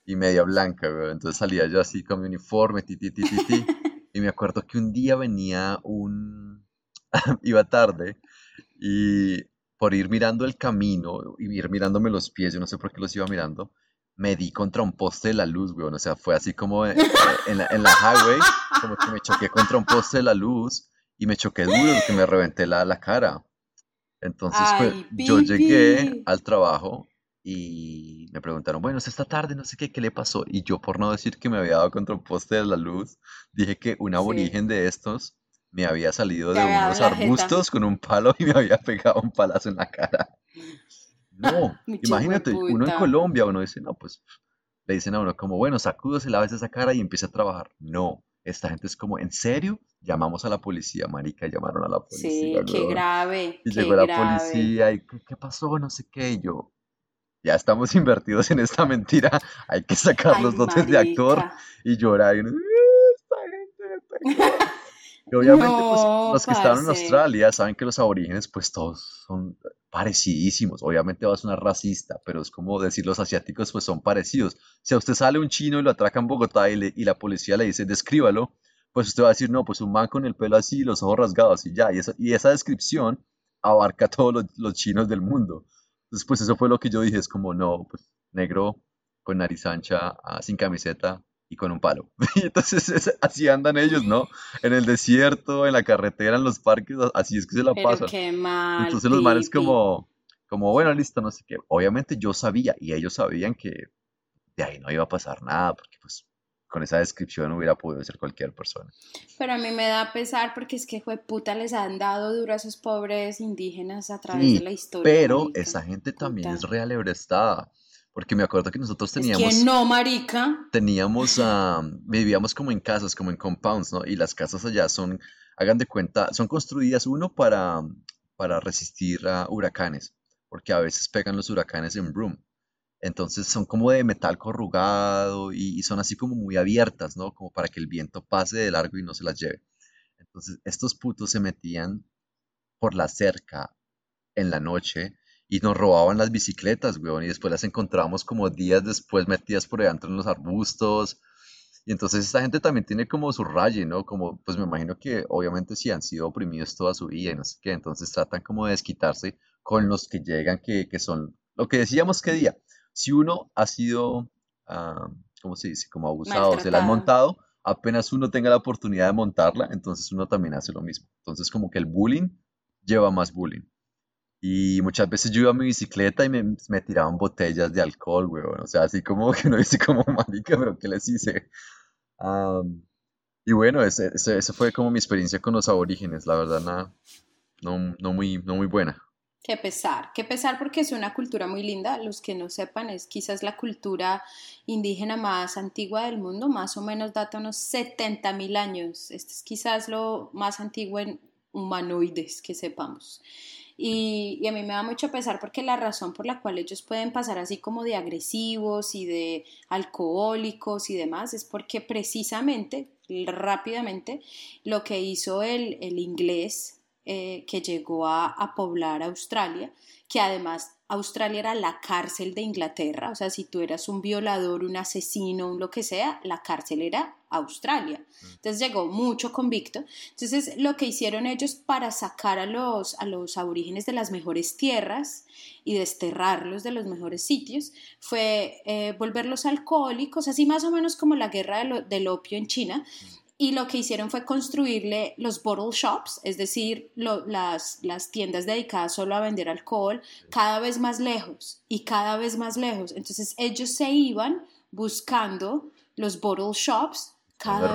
Y media blanca, güey. Entonces salía yo así con mi uniforme, ti, ti, ti, ti, ti. Y me acuerdo que un día venía un... Iba tarde y por ir mirando el camino y ir mirándome los pies, yo no sé por qué los iba mirando, me di contra un poste de la luz, güey. O sea, fue así como eh, en la, en la highway, como que me choqué contra un poste de la luz y me choqué duro, que me reventé la, la cara. Entonces, pues, yo llegué al trabajo y me preguntaron, bueno, es esta tarde, no sé qué, ¿qué le pasó? Y yo, por no decir que me había dado contra un poste de la luz, dije que un Sí. aborigen de estos me había salido Te de había unos jeta. arbustos con un palo y me había pegado un palazo en la cara. No, imagínate, uno en. Colombia, uno dice, no, pues, le dicen a uno como, bueno, sacúdese, lávese esa cara y empiece a trabajar. No, esta gente es como, ¿en serio? Llamamos a la policía, marica, llamaron a la Sí, policía, qué weón. grave, Y qué llegó la grave. policía y ¿qué, qué pasó? No sé qué. Y yo, ya estamos invertidos en esta mentira. Hay que sacar Ay, los dotes de actor y llorar. Y uno. Y obviamente, pues, los que estaban en. Australia saben que los aborígenes, pues todos son parecidísimos. Obviamente va a sonar racista, pero es como decir los asiáticos pues son parecidos. Si a usted sale un chino y lo atraca en Bogotá y, y la policía le dice descríbalo, pues usted va a decir, no, pues un man con el pelo así, los ojos rasgados y ya. Y esa, y esa descripción abarca a todos los, chinos del mundo. Entonces, pues eso fue lo que yo dije, es como, no, pues negro con nariz ancha, ah, sin camiseta y con un palo. Y entonces así andan ellos, ¿no? En el desierto, en la carretera, en los parques, así es que se la Pero pasan. qué mal, Entonces los manes como, como, bueno, listo, no sé qué. Obviamente yo sabía y ellos sabían que de ahí no iba a pasar nada, porque pues con esa descripción hubiera podido ser cualquier persona. Pero a mí me da pesar porque es que fue puta les han dado duro a esos pobres indígenas a través de la historia. pero esa gente también Puta. es realebrestada, porque me acuerdo que nosotros Es teníamos, que no, marica. teníamos, ah, vivíamos como en casas, como en compounds, ¿no? Y las casas allá son, hagan de cuenta, son construidas uno para, para resistir a huracanes, porque a veces pegan los huracanes en Broome. Entonces son como de metal corrugado y, y son así como muy abiertas, ¿no? Como para que el viento pase de largo y no se las lleve. Entonces estos putos se metían por la cerca en la noche y nos robaban las bicicletas, weón, y después las encontramos como días después metidas por dentro en los arbustos. Y entonces esta gente también tiene como su raye, ¿no? Como, pues me imagino que obviamente sí han sido oprimidos toda su vida y no sé qué, entonces tratan como de desquitarse con los que llegan, que, que son lo que decíamos que día. Si uno ha sido, ah, ¿cómo se dice? Como abusado, se la han montado, apenas uno tenga la oportunidad de montarla, entonces uno también hace lo mismo. Entonces como que el bullying lleva más bullying. Y muchas veces yo iba a mi bicicleta y me, me tiraban botellas de alcohol, weón. O sea, así como que no dice como marica, pero ¿qué les hice? Am, y bueno, ese, ese, ese fue como mi experiencia con los aborígenes, la verdad, nada, no, no muy, no muy buena. Qué pesar, qué pesar porque es una cultura muy linda. Los que no sepan, es quizás la cultura indígena más antigua del mundo, más o menos data unos 70 mil años. Este es quizás lo más antiguo en humanoides que sepamos. Y, a mí me da mucho pesar porque la razón por la cual ellos pueden pasar así como de agresivos y de alcohólicos y demás es porque precisamente, rápidamente, lo que hizo el, el inglés eh, que llegó a, a poblar Australia, que además Australia era la cárcel de Inglaterra, o sea, si tú eras un violador, un asesino, un lo que sea, la cárcel era Australia. Entonces llegó mucho convicto. Entonces lo que hicieron ellos para sacar a los, a los aborígenes de las mejores tierras y desterrarlos de los mejores sitios fue eh, volverlos alcohólicos, así más o menos como la guerra de lo- del opio en China. Y lo que hicieron fue construirle los bottle shops, es decir, las, las tiendas dedicadas solo a vender alcohol, cada vez más lejos y cada vez más lejos. Entonces ellos se iban buscando los bottle shops cada no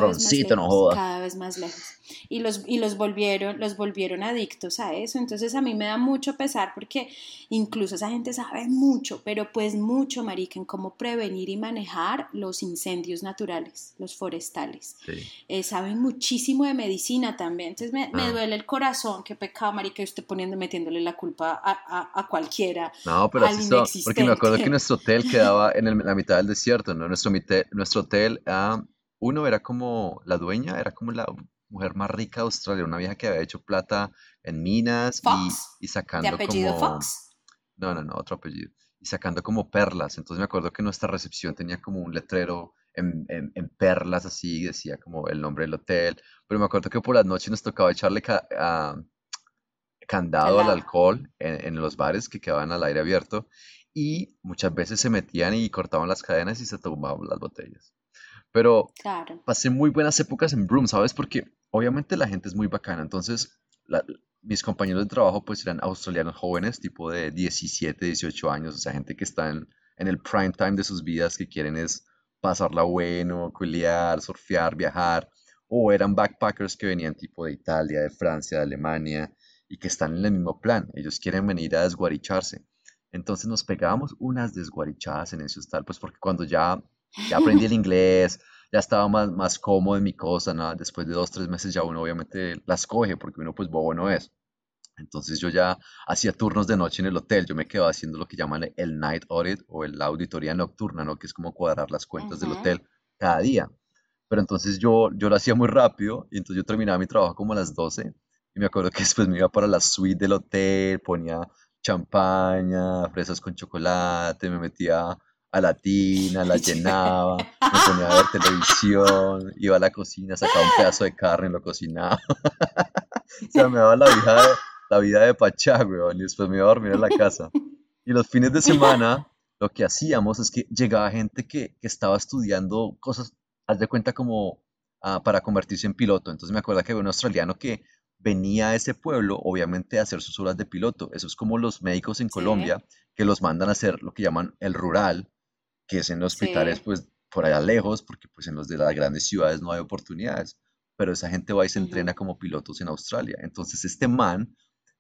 lejos, joda. cada vez más lejos. Y los, y los volvieron, los volvieron adictos a eso. Entonces a mí me da mucho pesar porque incluso esa gente sabe mucho, pero pues mucho, marica, en cómo prevenir y manejar los incendios naturales, los forestales. Sí. Eh, saben muchísimo de medicina también. Entonces me, me Ah. duele el corazón, qué pecado, marica, usted poniendo, metiéndole la culpa a, a, a cualquiera. No, pero al son, porque me acuerdo que nuestro hotel quedaba en el- la mitad del desierto, ¿no? Nuestro, nuestro hotel, ah, uno era como la dueña, era como la mujer más rica de Australia, una vieja que había hecho plata en minas y, Fox, y de sacando apellido como, Fox. no, no, no, otro apellido, y sacando como perlas. Entonces me acuerdo que nuestra recepción tenía como un letrero en, en- en perlas así, decía como el nombre del hotel, pero me acuerdo que por las noches nos tocaba echarle ca- ah, candado al alcohol en, en los bares que quedaban al aire abierto y muchas veces se metían y cortaban las cadenas y se tomaban las botellas. Pero Claro. pasé muy buenas épocas en Broome, ¿sabes? Porque obviamente la gente es muy bacana. Entonces, la- mis compañeros de trabajo pues eran australianos jóvenes, tipo de 17, 18 años, o sea, gente que está en, en el prime time de sus vidas, que quieren es pasarla bueno, culiar, surfear, viajar. O eran backpackers que venían tipo de Italia, de Francia, de Alemania, y que están en el mismo plan. Ellos quieren venir a desguaricharse. Entonces nos pegábamos unas desguarichadas en ese hostal, pues porque cuando ya, ya aprendí el inglés, ya estaba más, más cómodo en mi cosa, ¿no? Después de dos, tres meses ya uno obviamente las coge, porque uno pues bobo no es. Entonces yo ya hacía turnos de noche en el hotel, yo me quedaba haciendo lo que llaman el night audit o la auditoría nocturna, ¿no? Que es como cuadrar las cuentas del hotel cada día. Pero entonces yo, yo lo hacía muy rápido y entonces yo terminaba mi trabajo como a las 12 y me acuerdo que después me iba para la suite del hotel, ponía champaña, fresas con chocolate, me metía a la tina, la llenaba, me ponía a ver televisión, iba a la cocina, sacaba un pedazo de carne y lo cocinaba. o sea, me daba la vida de, la vida de Pachá, weón, y después me iba a dormir en la casa. Y los fines de semana, lo que hacíamos es que llegaba gente que, que estaba estudiando cosas, haz de cuenta como ah, para convertirse en piloto. Entonces me acuerdo que había un australiano que venía a ese pueblo, obviamente, a hacer sus horas de piloto. Eso es como los médicos en Colombia, que los mandan a hacer lo que llaman el rural, que es en los hospitales, pues, por allá lejos, porque pues en los de las grandes ciudades no hay oportunidades. Pero esa gente va y se entrena como pilotos en Australia. Entonces este man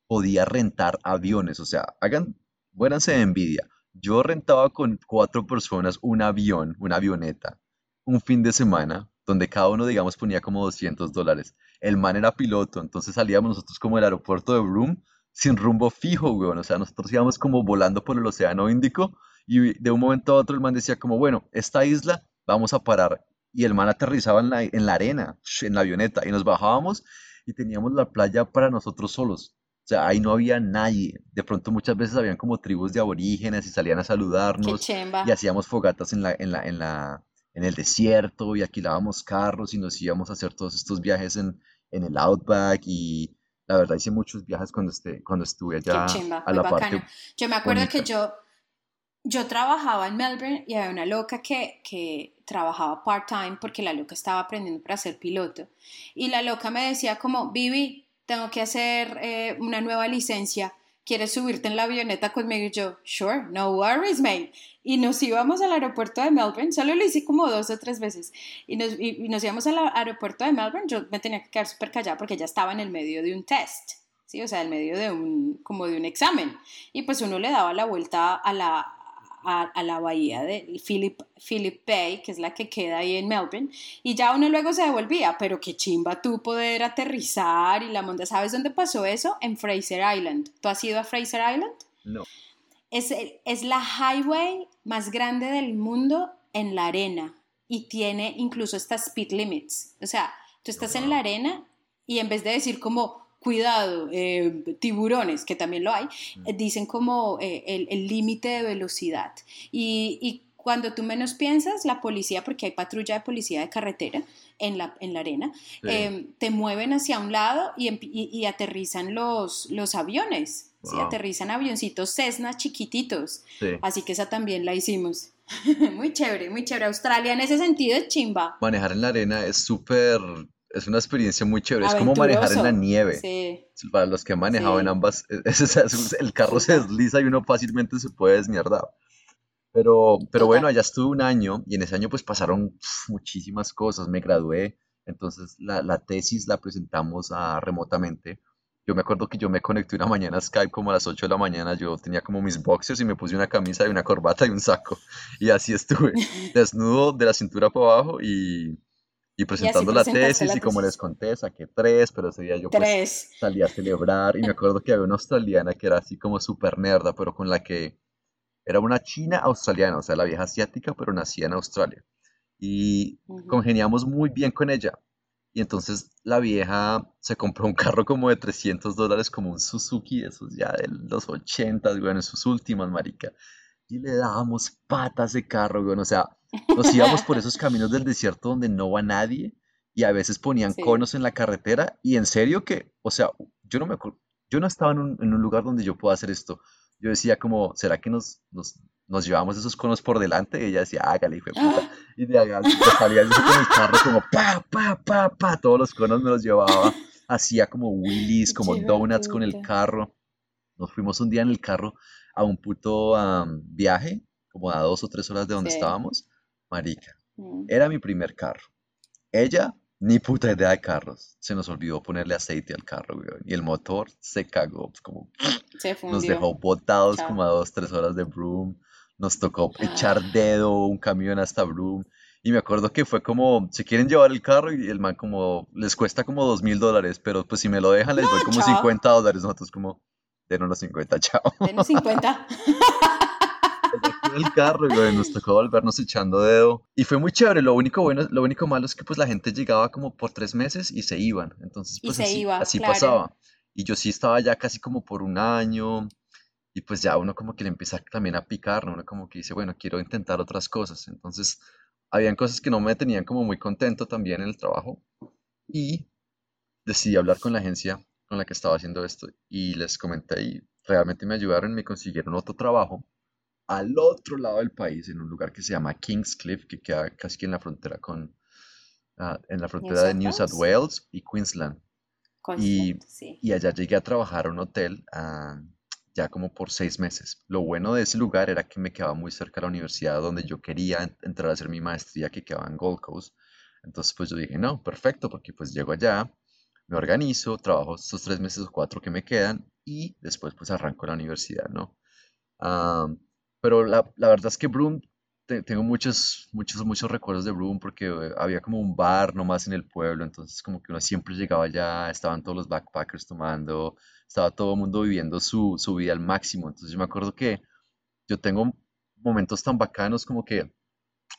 podía rentar aviones, o sea, hagan, buénanse de envidia. Yo rentaba con cuatro personas un avión, una avioneta, un fin de semana, donde cada uno, digamos, ponía como 200 dólares. El man era piloto, entonces salíamos nosotros como el aeropuerto de Broome sin rumbo fijo, weón. O sea, nosotros íbamos como volando por el Océano Índico y de un momento a otro el man decía como, bueno, esta isla vamos a parar. Y el man aterrizaba en la, en la arena, en la avioneta, y nos bajábamos y teníamos la playa para nosotros solos. O sea, ahí no había nadie. De pronto muchas veces habían como tribus de aborígenes y salían a saludarnos. Y hacíamos fogatas en la, en la, en la, en el desierto y alquilábamos carros y nos íbamos a hacer todos estos viajes en, en el Outback y la verdad hice muchos viajes cuando, este, cuando estuve allá a la parte Yo me acuerdo que yo yo trabajaba en Melbourne y había una loca que, que trabajaba part-time porque la loca estaba aprendiendo para ser piloto. Y la loca me decía como, Vivi, tengo que hacer eh, una nueva licencia, ¿quieres subirte en la avioneta conmigo? Y yo, sure, no worries, mate. Y nos íbamos al aeropuerto de Melbourne, solo lo hice como dos o tres veces. Y nos, y, nos íbamos al aeropuerto de Melbourne, yo me tenía que quedar súper callada porque ya estaba en el medio de un test. ¿sí? O sea, en medio de un, como de un examen. Y pues uno le daba la vuelta a la, a, la bahía de Philip, Philip Bay, que es la que queda ahí en Melbourne, y ya uno luego se devolvía, pero qué chimba tú poder aterrizar y la monda. ¿Sabes dónde pasó eso? En Fraser Island. ¿Tú has ido a Fraser Island? No. Es, es la highway más grande del mundo en la arena y tiene incluso estas speed limits. O sea, tú estás en la arena y en vez de decir como cuidado, eh, tiburones, que también lo hay, eh, dicen como eh, el límite de velocidad. Y, cuando tú menos piensas, la policía, porque hay patrulla de policía de carretera en la, en la arena, te mueven hacia un lado y, aterrizan los, los aviones. Aterrizan avioncitos Cessna chiquititos. Así que esa también la hicimos. muy chévere, muy chévere. Australia en ese sentido es chimba. Manejar en la arena es súper es una experiencia muy chévere. Es como manejar en la nieve. Para los que han manejado en ambas, el carro se desliza y uno fácilmente se puede desmierdar. Pero, pero bueno, allá estuve un año y en ese año pues pasaron muchísimas cosas. Me gradué, entonces la, la tesis la presentamos a, remotamente. Yo me acuerdo que yo me conecté una mañana a Skype como a las 8 de la mañana. Yo tenía como mis boxers y me puse una camisa y una corbata y un saco. Y así estuve, desnudo de la cintura para abajo y, y presentando la tesis, y como les conté, saqué tres, pero ese día yo pues, salí a celebrar y me acuerdo que había una australiana que era así como súper nerda, pero con la que era una china australiana, o sea, la vieja asiática, pero nacía en Australia. Y congeniamos muy bien con ella. Y entonces la vieja se compró un carro como de 300 dólares, como un Suzuki, esos ya de los 80, bueno, en sus últimas, marica. Y le dábamos patas de carro, güey, o sea, nos íbamos por esos caminos del desierto donde no va nadie y a veces ponían conos en la carretera y en serio que, o sea, yo no me yo no estaba en un, en un, lugar donde yo pueda hacer esto. Yo decía como, ¿será que nos, nos, nos llevamos esos conos por delante? Y ella decía, hágale, hijo de puta. Y de allá salía con el carro como, pa, pa, pa, pa, todos los conos me los llevaba. Hacía como wheelies, como donuts con el carro. Nos fuimos un día en el carro a un puto viaje, como a dos o tres horas de donde estábamos Marica, mm. era mi primer carro. Ella, ni puta idea de carros. Se nos olvidó ponerle aceite al carro, güey. Y el motor se cagó, pues, como... Nos dejó botados como a dos, tres horas de Broom. Nos tocó echar dedo un camión hasta Broom. Y me acuerdo que fue como, se quieren llevar el carro y el man como, les cuesta como dos mil dólares, pero pues si me lo dejan les doy como 50 dólares. Nosotros como, denos los 50, chao. Denos 50. el carro y nos tocó volvernos echando dedo. Y fue muy chévere. Lo único bueno, lo único malo es que pues la gente llegaba como por tres meses y se iban. Entonces pues así, pasaba. Y yo sí estaba ya casi como por un año. y pues ya uno como que le empieza también a picar, ¿no? Uno como que dice, bueno, quiero intentar otras cosas. Entonces, habían cosas que no me tenían como muy contento también en el trabajo y decidí hablar con la agencia con la que estaba haciendo esto y les comenté y realmente me ayudaron, me consiguieron otro trabajo al otro lado del país, en un lugar que se llama Kingscliff, que queda casi en la frontera con, ah, en la frontera de New South Wales y Queensland. Y, y, allá llegué a trabajar a un hotel ah, ya como por seis meses. Lo bueno de ese lugar era que me quedaba muy cerca de la universidad donde yo quería entrar a hacer mi maestría que quedaba en Gold Coast. Entonces pues yo dije, no, perfecto, porque pues llego allá, me organizo, trabajo estos tres meses o cuatro que me quedan y después pues arranco la universidad, ¿no? Pero la, la, verdad es que Broome, tengo muchos, muchos, muchos recuerdos de Broome porque eh, había como un bar nomás en el pueblo, entonces como que uno siempre llegaba allá, estaban todos los backpackers tomando, estaba todo el mundo viviendo su, su vida al máximo. Entonces yo me acuerdo que yo tengo momentos tan bacanos como que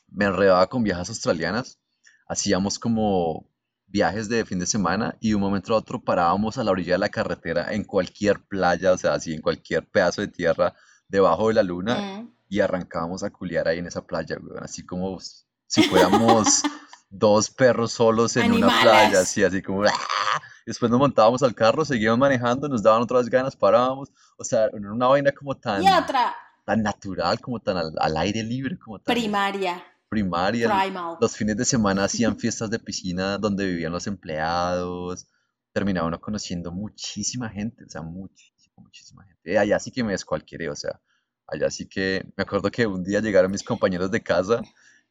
me enredaba con viejas australianas, hacíamos como viajes de fin de semana y de un momento a otro parábamos a la orilla de la carretera en cualquier playa, o sea, así en cualquier pedazo de tierra debajo de la luna y arrancábamos a culiar ahí en esa playa, así como si fuéramos dos perros solos en una playa, así, así como... ¡ah! Después nos montábamos al carro, seguíamos manejando, nos daban otras ganas, parábamos. O sea, una vaina como tan... Y otra. Tan natural, como tan al, aire libre, como tan... Primaria. Primaria. Primal. Los fines de semana hacían fiestas de piscina donde vivían los empleados. Terminaba uno conociendo muchísima gente, o sea, muchísima, muchísima gente. Allá sí que me descualquiera, o sea, allá sí que... Me acuerdo que un día llegaron mis compañeros de casa,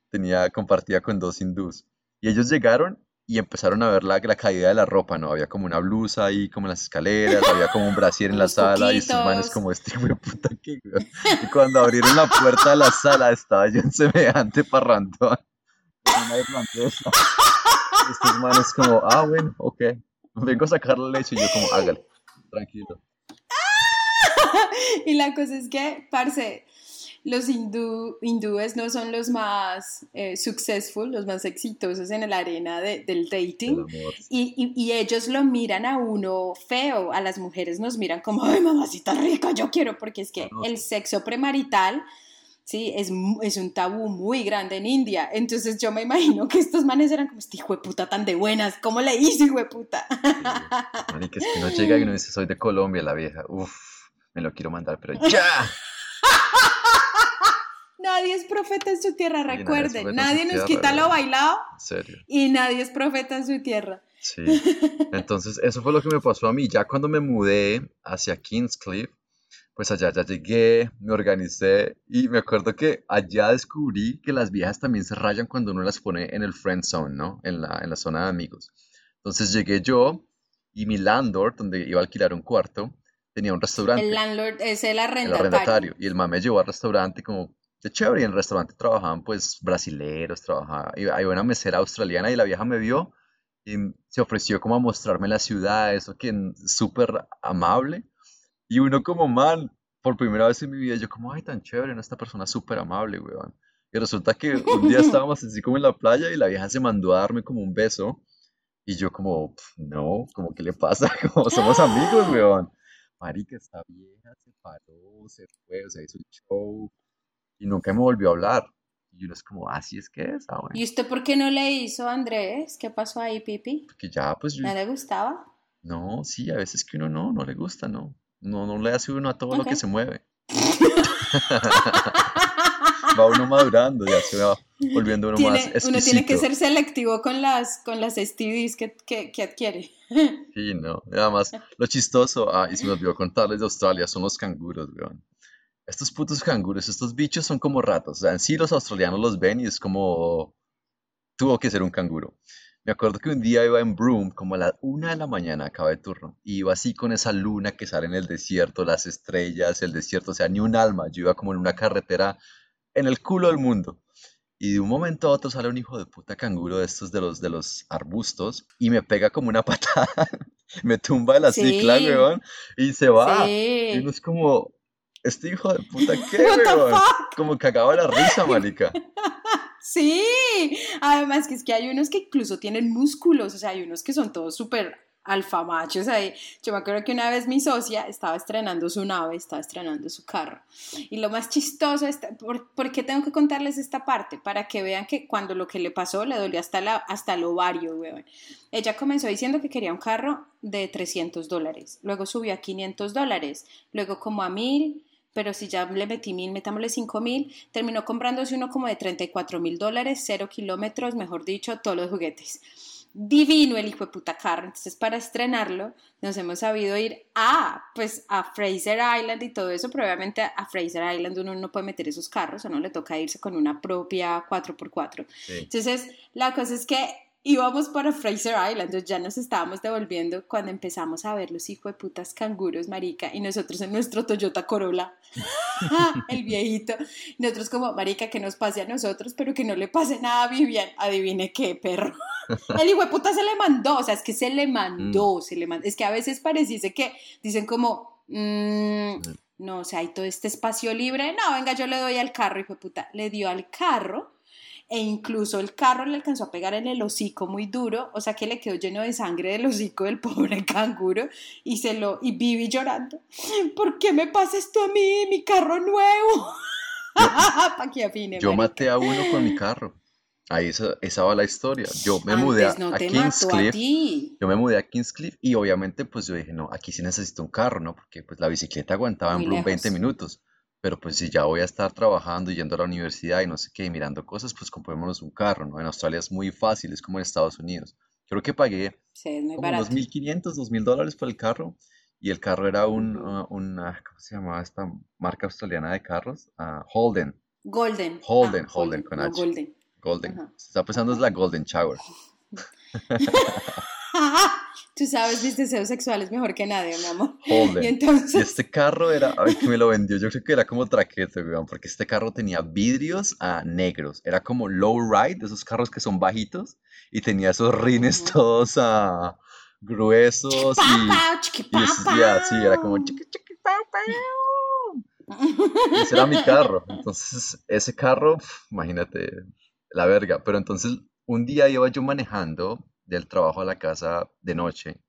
tenía, compartía con dos hindús. Y ellos llegaron y empezaron a ver la, la, caída de la ropa, ¿no? Había como una blusa ahí, como en las escaleras, había como un brasier en la sala, y estos manes como este güey puta que... Y cuando abrieron la puerta de la sala, estaba yo en semejante parrandón. Una irlandesa. Y estos manes como, ah, bueno, ok. Vengo a sacar la leche, y yo como, hágale, tranquilo. y la cosa es que, parce, los hindúes no son los más eh, successful, los más exitosos en la arena del dating. Y, y, ellos lo miran a uno feo, a las mujeres nos miran como, ay, mamacita rica, yo quiero, porque es que el sexo premarital... Sí, es, es, un tabú muy grande en India. Entonces yo me imagino que estos manes eran como este hijo de puta tan de buenas. ¿Cómo le hice, hijo de puta? Sí. que es que no llega y uno dice, soy de Colombia, la vieja. Uf, me lo quiero mandar, pero ya. Nadie es profeta en su tierra, recuerden. Nadie, nos quita lo bailado. serio. Y nadie es profeta en su tierra. Sí. Entonces, eso fue lo que me pasó a mí. Ya cuando me mudé hacia Kingscliff, pues allá ya llegué, me organicé y me acuerdo que allá descubrí que las viejas también se rayan cuando uno las pone en el friend zone, ¿no? En la, en la zona de amigos. Entonces llegué yo y mi landlord, donde iba a alquilar un cuarto, tenía un restaurante. El landlord es el arrendatario. El arrendatario. Y el mamá me llevó al restaurante como de chévere. Y en el restaurante trabajaban pues brasileros, trabajaba, hay una mesera australiana y la vieja me vio y se ofreció como a mostrarme la ciudad, eso que súper amable. Y uno como man, por primera vez en mi vida, yo como, ay, tan chévere, esta persona súper amable, weón. Y resulta que un día estábamos así como en la playa y la vieja se mandó a darme como un beso. Y yo como, no, como, ¿qué le pasa? Como somos amigos, weón. Marica, esta vieja se paró, se fue, o sea, hizo el show y nunca me volvió a hablar. Y uno es como, así es que es. Ah, ¿Y usted por qué no le hizo a Andrés? ¿Qué pasó ahí, Pipi? Porque ya, pues ¿No le gustaba? No, sí, a veces que uno no, no le gusta, no. No, no le hace uno a todo lo que se mueve. va uno madurando, ya se va volviendo uno más exquisito. Uno tiene que ser selectivo con las, con las STDs que, que, que adquiere. Sí, no. Además, lo chistoso, ah, y se me olvidó contarles de Australia, son los canguros, weón estos putos canguros, estos bichos son como ratos. O sea, en sí los australianos los ven y es como, tuvo que ser un canguro. Me acuerdo que un día iba en Broome, como a la una de la mañana, acaba de turno, y iba así con esa luna que sale en el desierto, las estrellas, el desierto, o sea, ni un alma. Yo iba como en una carretera en el culo del mundo. Y de un momento a otro sale un hijo de puta canguro de estos de los, de los arbustos y me pega como una patada, me tumba de la cicla, weón, y se va. Y uno es como, este hijo de puta, ¿qué, weón? Como cagaba la risa, marica. Sí, además que es que hay unos que incluso tienen músculos, o sea, hay unos que son todos súper alfa machos ahí. Yo me acuerdo que una vez mi socia estaba estrenando su nave, estaba estrenando su carro. Y lo más chistoso, es, ¿por, qué tengo que contarles esta parte? Para que vean que cuando lo que le pasó le dolía hasta, la, hasta el ovario, weón. Ella comenzó diciendo que quería un carro de 300 dólares, luego subió a 500 dólares, luego como a 1000, pero si ya le metí mil, metámosle cinco mil, terminó comprándose uno como de 34 mil dólares, cero kilómetros, mejor dicho, todos los juguetes divino el hijo de puta carro. Entonces, para estrenarlo, nos hemos sabido ir a, pues, a Fraser Island y todo eso, pero obviamente a Fraser Island uno no puede meter esos carros, o no le toca irse con una propia 4x4. Entonces, la cosa es que íbamos para Fraser Island, entonces ya nos estábamos devolviendo cuando empezamos a ver los hijos de putas canguros, marica, y nosotros en nuestro Toyota Corolla, el viejito, nosotros como, marica, que nos pase a nosotros, pero que no le pase nada a Vivian, adivine qué, perro. El hijo de puta se le mandó, o sea, es que se le mandó, mm. se le mandó, es que a veces pareciese que dicen como, mm, mm. no, o sea, hay todo este espacio libre, no, venga, yo le doy al carro, hijo de puta, le dio al carro, e incluso el carro le alcanzó a pegar en el hocico muy duro, o sea que le quedó lleno de sangre del hocico del pobre canguro y se lo y viví llorando. ¿Por qué me pasa esto a mí, mi carro nuevo? Yo, maté a uno con mi carro. Ahí esa, esa va la historia. Yo me mudé a, Kingscliff. yo me mudé a Kingscliff y obviamente pues yo dije, no, aquí sí necesito un carro, ¿no? Porque pues la bicicleta aguantaba en Bloom 20 minutos. Pero pues si ya voy a estar trabajando, yendo a la universidad y no sé qué, mirando cosas, pues comprémonos un carro, ¿no? En Australia es muy fácil, es como en Estados Unidos. Creo que pagué como unos 1.500, 2.000 dólares por el carro y el carro era un, uh, una, ¿cómo se llamaba esta marca australiana de carros? Uh, Holden. Golden. Holden, ah, Holden, con H. Golden. Golden. Se está pensando es la Golden Shower. Tú sabes, mis deseos sexuales mejor que nadie, mi amor. Y entonces... este carro era, a ver que me lo vendió, yo creo que era como traquete, porque este carro tenía vidrios a negros. Era como low ride, esos carros que son bajitos, y tenía esos rines todos a gruesos. y, y sí, era como chiqui, chiqui, Ese era mi carro. Entonces, ese carro, imagínate, la verga. Pero entonces, un día iba yo manejando del trabajo a la casa de noche.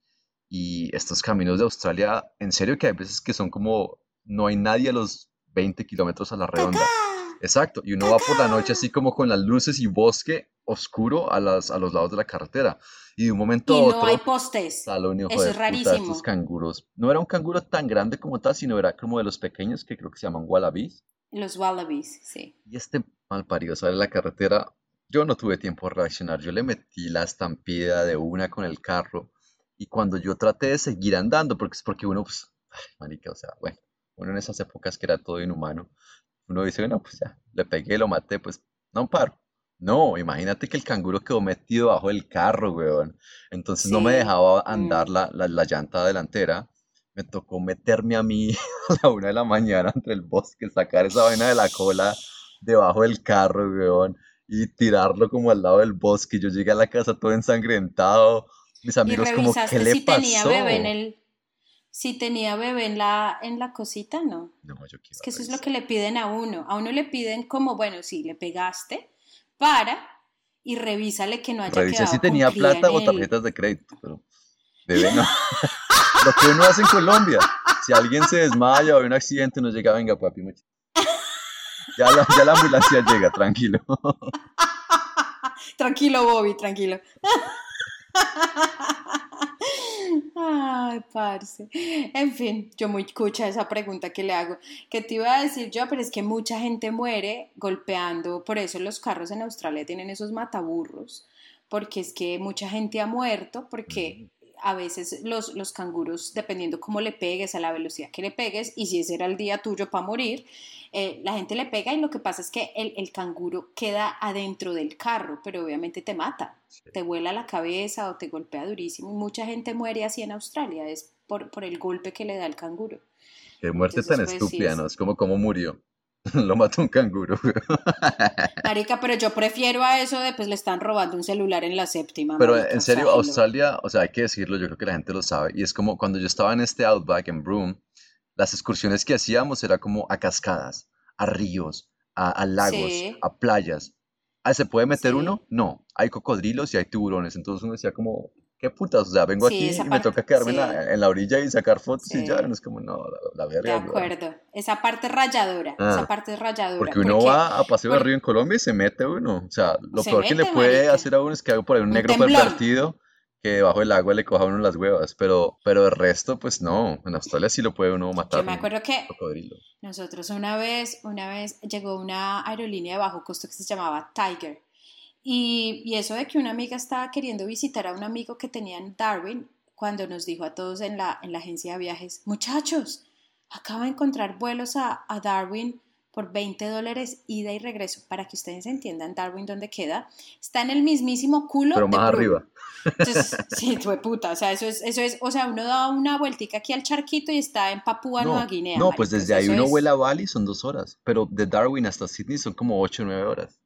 Y estos caminos de Australia, en serio que hay veces que son como, no hay nadie a los 20 kilómetros a la redonda. Exacto, y uno va por la noche así como con las luces y bosque oscuro a, las, a los lados de la carretera. Y de un momento a otro. No hay postes. Eso es rarísimo. Estos canguros. No era un canguro tan grande como tal, sino era como de los pequeños que creo que se llaman wallabies. Los wallabies, sí. Y este mal parido sale a la carretera yo no tuve tiempo de reaccionar, yo le metí la estampida de una con el carro y cuando yo traté de seguir andando, porque es porque uno, pues, ay, marica, o sea, bueno, uno en esas épocas que era todo inhumano, uno dice, bueno, pues ya, le pegué, lo maté, pues no paro. No, imagínate que el canguro quedó metido bajo del carro, weón. Entonces no me dejaba andar mm. la, la, llanta delantera. Me tocó meterme a mí a la una de la mañana entre el bosque, sacar esa vaina de la cola debajo del carro, weón y tirarlo como al lado del bosque. Yo llegué a la casa todo ensangrentado. Mis amigos como, ¿qué le si pasó? Tenía bebé en el, si tenía bebé en la, en la cosita, no. No, yo quiero Es que eso es lo que le piden a uno. A uno le piden como, bueno, si le pegaste, para y revísale que no haya Revisa si tenía plata o tarjetas de crédito, pero bebé no. lo que uno hace en Colombia. Si alguien se desmaya o hay un accidente, no llega, venga papi, mucho. Ya la, ya la ambulancia llega, tranquilo. tranquilo, Bobby, tranquilo. Ay, parce. En fin, yo muy escucha esa pregunta que le hago. ¿Qué te iba a decir yo? Pero es que mucha gente muere golpeando. Por eso los carros en Australia tienen esos mataburros. Porque es que mucha gente ha muerto. Porque a veces los, los canguros, dependiendo cómo le pegues, a la velocidad que le pegues, y si ese era el día tuyo para morir, eh, la gente le pega y lo que pasa es que el, el, canguro queda adentro del carro, pero obviamente te mata, te vuela la cabeza o te golpea durísimo. Y mucha gente muere así en Australia, es por, por el golpe que le da el canguro. Qué muerte tan pues, estúpida, ¿no? Es como cómo murió. Lo mató un canguro. Marica, pero yo prefiero a eso de pues le están robando un celular en la séptima. Pero en serio, Australia, o sea, hay que decirlo, yo creo que la gente lo sabe. Y es como cuando yo estaba en este Outback en Broome, las excursiones que hacíamos era como a cascadas, a ríos, a, lagos, a playas. ¿Ah, ¿Se puede meter uno? No, hay cocodrilos y hay tiburones. Entonces uno decía como, qué putas, o sea, vengo aquí y me toca quedarme en, la, orilla y sacar fotos y ya, no es como, no, la, verga. De acuerdo, esa parte es rayadora, esa ah. parte es rayadora. Porque uno va a paseo de río en Colombia y se mete uno, o sea, lo peor que le puede hacer a uno es que haga por ahí un, negro pervertido que debajo del agua le coja uno las huevas, pero, pero el resto, pues no, en Australia sí lo puede uno matar. Yo me acuerdo que nosotros una vez, una vez llegó una aerolínea de bajo costo que se llamaba Tiger, y, y, eso de que una amiga estaba queriendo visitar a un amigo que tenía en Darwin, cuando nos dijo a todos en la, en la agencia de viajes, muchachos, acabo de encontrar vuelos a, a Darwin por 20 dólares ida y regreso. Para que ustedes entiendan, Darwin, ¿dónde queda? Está en el mismísimo culo. Pero más arriba. Entonces, sí, fue puta. O sea, eso es, eso es, o sea, uno da una vueltica aquí al charquito y está en Papúa Nueva Guinea. No, pues desde ahí uno vuela a Bali son dos horas, pero de Darwin hasta Sydney son como 8 o 9 horas.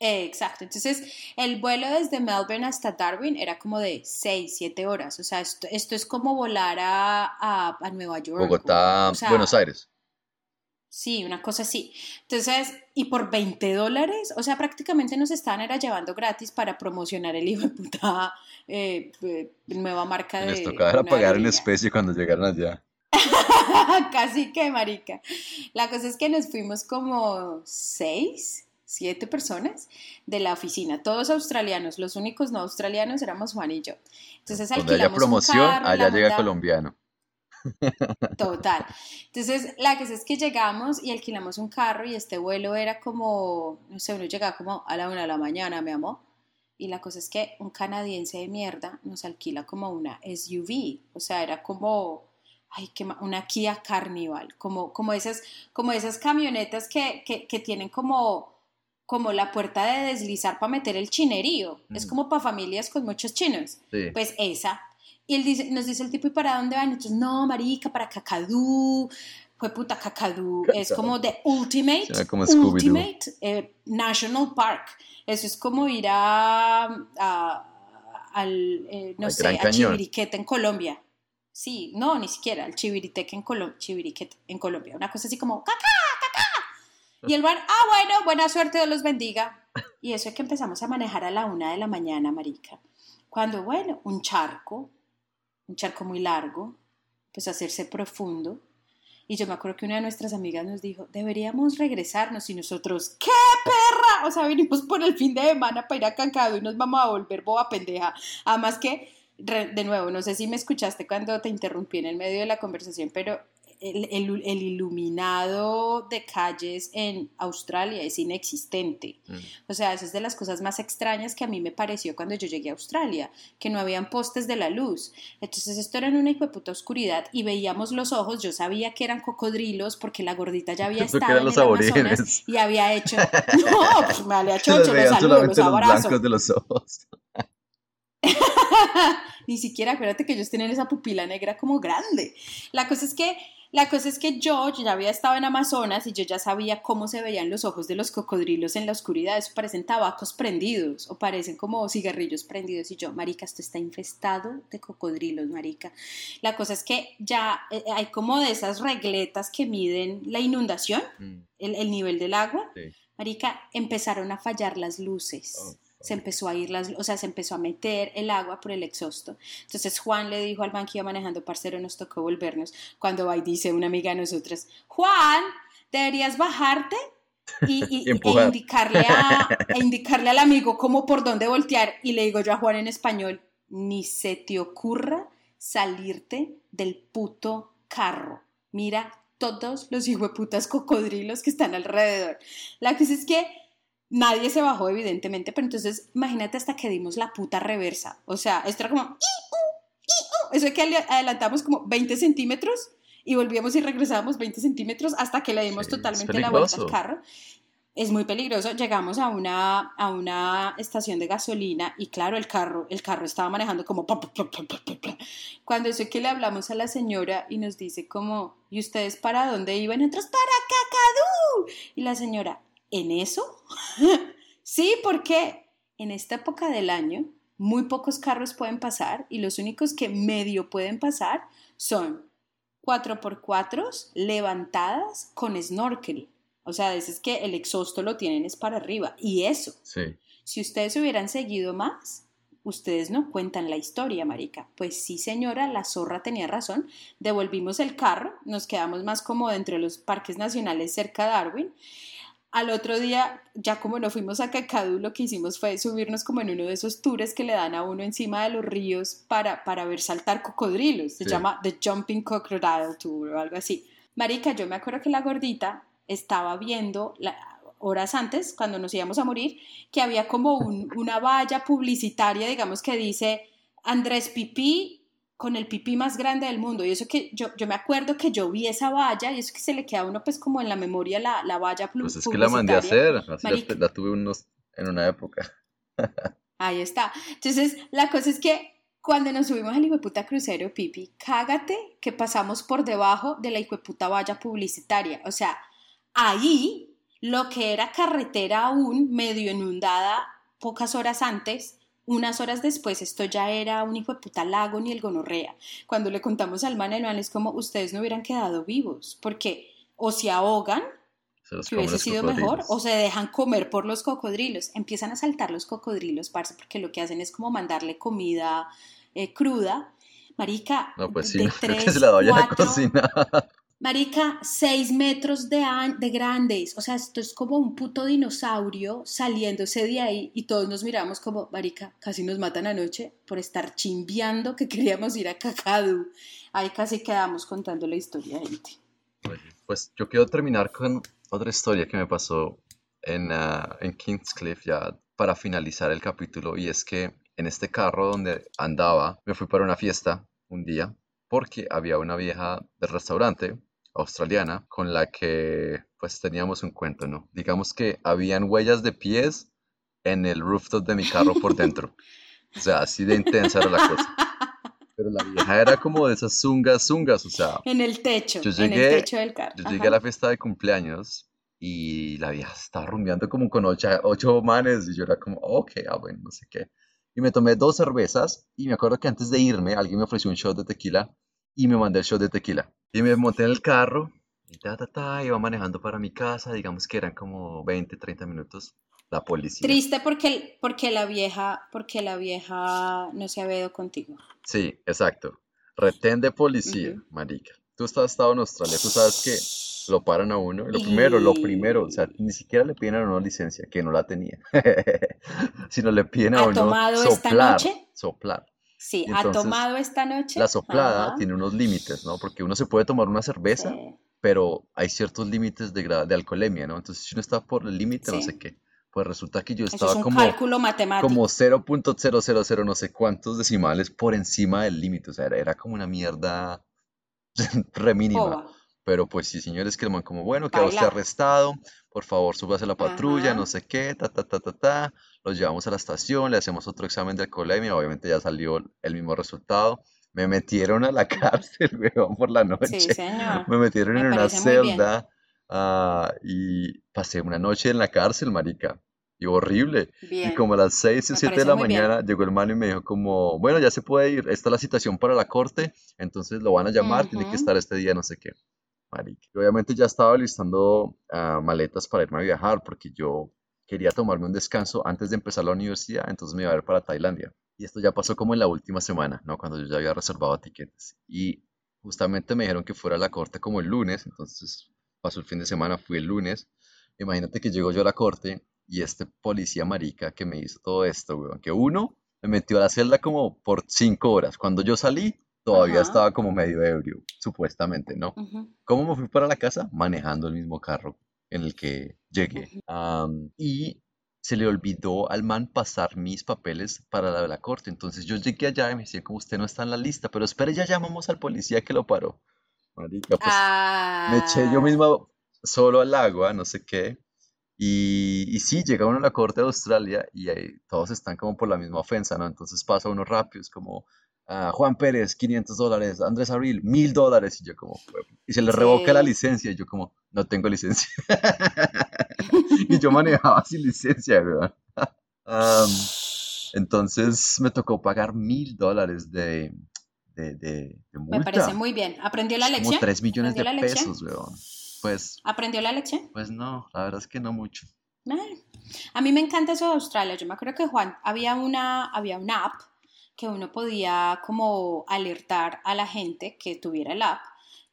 Exacto. Entonces, el vuelo desde Melbourne hasta Darwin era como de 6, 7 horas. O sea, esto, esto es como volar a, a, Nueva York. Bogotá, Buenos Aires. Sí, una cosa así. Entonces, y por 20 dólares, o sea, prácticamente nos estaban era llevando gratis para promocionar el hijo de puta eh, eh, nueva marca de. Les tocaba pagar en especie cuando llegaron allá. Casi que, marica. La cosa es que nos fuimos como seis, siete personas de la oficina, todos australianos. Los únicos no australianos éramos Juan y yo. Entonces, Donde haya promoción, allá llega colombiano. Total. Entonces, la cosa es que llegamos y alquilamos un carro y este vuelo era como, no sé, uno llegaba como a la una de la mañana, me amó. Y la cosa es que un canadiense de mierda nos alquila como una SUV, o sea, era como, ay, qué una Kia Carnival, como, como, esas, como esas camionetas que, que, tienen como, como la puerta de deslizar para meter el chinerío. Es mm. como para familias con muchos chinos. Pues esa. Y él dice, nos dice el tipo, ¿y para dónde van? Nosotros, no, marica, para Cacadú. Fue puta Cacadú. Es como the ultimate, ultimate eh, national park. Eso es como ir a, al, eh, no sé, a Chiviriquete en Colombia. Sí, no, ni siquiera, al Chiviriquete en, Chiviriquete en Colombia. Una cosa así como, ¡cacá, cacá! Y el bar, ah, bueno, buena suerte, Dios los bendiga. Y eso es que empezamos a manejar a la una de la mañana, marica. Cuando, bueno, un charco, un charco muy largo, pues hacerse profundo. Y yo me acuerdo que una de nuestras amigas nos dijo, deberíamos regresarnos y nosotros, ¡qué perra! O sea, vinimos por el fin de semana para ir a Cancado y nos vamos a volver boba pendeja. Además que, de nuevo, no sé si me escuchaste cuando te interrumpí en el medio de la conversación, pero el, iluminado de calles en Australia es inexistente. Mm. O sea, eso es de las cosas más extrañas que a mí me pareció cuando yo llegué a Australia, que no habían postes de la luz. Entonces esto era en una puta oscuridad y veíamos los ojos, yo sabía que eran cocodrilos porque la gordita ya había estado en el Amazonas y había hecho... No, pues me había hecho, los, los blancos de los ojos. Ni siquiera, acuérdate que ellos tienen esa pupila negra como grande. La cosa es que la cosa es que yo, ya había estado en Amazonas y yo ya sabía cómo se veían los ojos de los cocodrilos en la oscuridad. Eso parecen tabacos prendidos o parecen como cigarrillos prendidos. Y yo, marica, esto está infestado de cocodrilos, marica. La cosa es que ya eh, hay como de esas regletas que miden la inundación, mm. el, nivel del agua. Marica, empezaron a fallar las luces. Oh se empezó a ir las, o sea, se empezó a meter el agua por el exhausto. Entonces Juan le dijo al man que iba manejando, parcero, nos tocó volvernos. Cuando va y dice una amiga de nosotras, Juan, deberías bajarte y, e indicarle, a, e indicarle al amigo cómo por dónde voltear. Y le digo yo a Juan en español, ni se te ocurra salirte del puto carro. Mira todos los putas cocodrilos que están alrededor. La cosa es que Nadie se bajó, evidentemente, pero entonces imagínate hasta que dimos la puta reversa. O sea, esto era como... Eso es que adelantamos como 20 centímetros y volvíamos y regresábamos 20 centímetros hasta que le dimos totalmente la vuelta al carro. Es muy peligroso. Llegamos a una, a una estación de gasolina y claro, el carro, el carro estaba manejando como... Cuando eso es que le hablamos a la señora y nos dice como, ¿y ustedes para dónde iban? Nosotros, para Cacadú. Y la señora, en eso? sí, porque en esta época del año muy pocos carros pueden pasar y los únicos que medio pueden pasar son 4x4 levantadas con snorkel. O sea, es que el exhausto lo tienen es para arriba. Y eso, si ustedes hubieran seguido más, ustedes no cuentan la historia, marica. Pues sí, señora, la zorra tenía razón. Devolvimos el carro, nos quedamos más como dentro de los parques nacionales cerca de Darwin. Al otro día, ya como no fuimos a Cacadú, lo que hicimos fue subirnos como en uno de esos tours que le dan a uno encima de los ríos para, para ver saltar cocodrilos. Se llama The Jumping Crocodile Tour o algo así. Marica, yo me acuerdo que la gordita estaba viendo horas antes, cuando nos íbamos a morir, que había como una valla publicitaria, digamos, que dice Andrés Pipí con el pipí más grande del mundo. Y eso que yo, yo me acuerdo que yo vi esa valla y eso que se le queda a uno pues como en la memoria la, la valla Pues es que la mandé a hacer, así la, tuve unos, en una época. Ahí está. Entonces, la cosa es que cuando nos subimos al puta crucero, Pipi, cágate que pasamos por debajo de la puta valla publicitaria. O sea, ahí lo que era carretera aún medio inundada pocas horas antes, unas horas después esto ya era un hijo de puta lago ni el gonorrea. Cuando le contamos al man, el man es como ustedes no hubieran quedado vivos, porque o se ahogan que hubiese sido mejor, o se dejan comer por los cocodrilos. Empiezan a saltar los cocodrilos, parce, porque lo que hacen es como mandarle comida eh, cruda. Marica, no, pues sí, de tres, se la doy a cocina. Marica, seis metros de, de grandes. O sea, esto es como un puto dinosaurio saliéndose de ahí y todos nos miramos como, Marica, casi nos matan anoche por estar chimbiando que queríamos ir a Cacadu. Ahí casi quedamos contando la historia, gente. Pues yo quiero terminar con otra historia que me pasó en, uh, en Kingscliff ya para finalizar el capítulo y es que en este carro donde andaba me fui para una fiesta un día porque había una vieja del restaurante australiana con la que pues teníamos un cuento, ¿no? Digamos que habían huellas de pies en el rooftop de mi carro por dentro. O sea, así de intensa era la cosa. Pero la vieja era como de esas zungas, zungas, o sea. En el techo, yo llegué, en el techo del carro. Yo llegué a la fiesta de cumpleaños y la vieja estaba rumbeando como con ocho, ocho manes y yo era como, ok, ah, bueno, no sé qué. Y me tomé dos cervezas y me acuerdo que antes de irme alguien me ofreció un shot de tequila y me mandé el shot de tequila. Y me monté en el carro y ta, ta, ta, iba manejando para mi casa, digamos que eran como 20, 30 minutos. La policía. Triste porque, porque, la vieja, porque la vieja no se había ido contigo. Sí, exacto. Retén de policía, marica. Tú has estado en Australia, tú sabes que lo paran a uno. Lo primero, lo primero, o sea, ni siquiera le piden a uno licencia, que no la tenía, sino le piden a uno tomado soplar, esta noche? soplar. Sí, ha tomado esta noche. La soplada tiene unos límites, ¿no? Porque uno se puede tomar una cerveza, pero hay ciertos límites de, de alcoholemia, ¿no? Entonces, si uno está por el límite, no sé qué, pues resulta que yo estaba como, cálculo matemático. como 0.000 no sé cuántos decimales por encima del límite, o sea, era, era como una mierda re mínima. Pero pues sí, señores, que el man como, bueno, quedó usted arrestado, por favor, súbase a la patrulla, no sé qué, ta, ta, ta, ta, ta. Los llevamos a la estación, le hacemos otro examen de alcoholemia, obviamente ya salió el mismo resultado. Me metieron a la cárcel, weón, por la noche. Sí, señor. Me metieron en una celda ah, y pasé una noche en la cárcel, marica. Y horrible. Y como a las 6 o 7 de la mañana llegó el man y me dijo como, bueno, ya se puede ir, esta es la citación para la corte, entonces lo van a llamar, tiene que estar este día, no sé qué obviamente ya estaba listando ah, maletas para irme a viajar porque yo quería tomarme un descanso antes de empezar la universidad, entonces me iba a ir para Tailandia. Y esto ya pasó como en la última semana, ¿no? Cuando yo ya había reservado tiquetes. Y justamente me dijeron que fuera a la corte como el lunes, entonces pasó el fin de semana, fui el lunes. Imagínate que llego yo a la corte y este policía marica que me hizo todo esto, weón, que uno me metió a la celda como por cinco horas. Cuando yo salí, todavía estaba como medio ebrio, supuestamente, ¿no? ¿Cómo me fui para la casa? Manejando el mismo carro en el que llegué. y se le olvidó al man pasar mis papeles para la, la corte. Entonces yo llegué allá y me decía, como usted no está en la lista, pero espere, ya llamamos al policía que lo paró. Marica, pues me eché yo ah. mismo solo al agua, no sé qué. Y, y sí, llega uno a la corte de Australia y ahí todos están como por la misma ofensa, ¿no? Entonces pasa uno rápido, es como, Juan Pérez, 500 dólares, Andrés Abril, 1000 dólares, y yo como, y se le revoca la licencia, y yo como, no tengo licencia. y yo manejaba sin licencia, entonces me tocó pagar 1000 dólares de, de, de, multa. Me parece muy bien. ¿Aprendió la lección? Como 3 millones de pesos, weón. Pues, ¿Aprendió la lección? Pues no, la verdad es que no mucho. A mí me encanta eso de Australia. Yo me acuerdo que Juan había una, había una app que uno podía como alertar a la gente que tuviera el app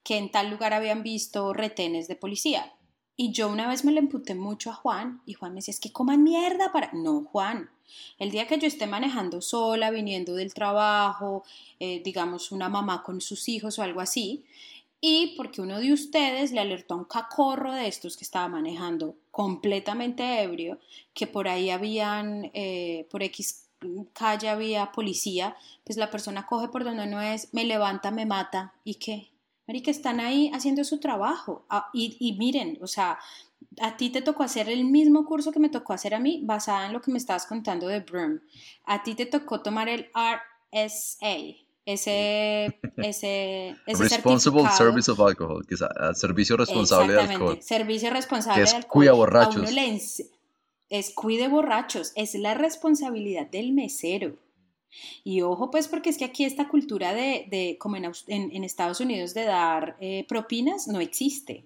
que en tal lugar habían visto retenes de policía. Y yo una vez me le emputé mucho a Juan y Juan me decía, es que coman mierda para... No, Juan, el día que yo esté manejando sola, viniendo del trabajo, eh, digamos una mamá con sus hijos o algo así, y porque uno de ustedes le alertó a un cacorro de estos que estaba manejando completamente ebrio, que por ahí habían, eh, por X calle había policía, pues la persona coge por donde no es, me levanta, me mata, ¿y qué? que están ahí haciendo su trabajo. Ah, y, miren, o sea, a ti te tocó hacer el mismo curso que me tocó hacer a mí, basada en lo que me estabas contando de Broom. A ti te tocó tomar el RSA, ese, ese, ese Responsible Service of Alcohol, que es ah, servicio responsable de alcohol. Servicio responsable de alcohol. Cuida borrachos. Es cuide borrachos, es la responsabilidad del mesero. Y ojo, pues, porque es que aquí esta cultura de, como en, en, Estados Unidos, de dar eh, propinas no existe.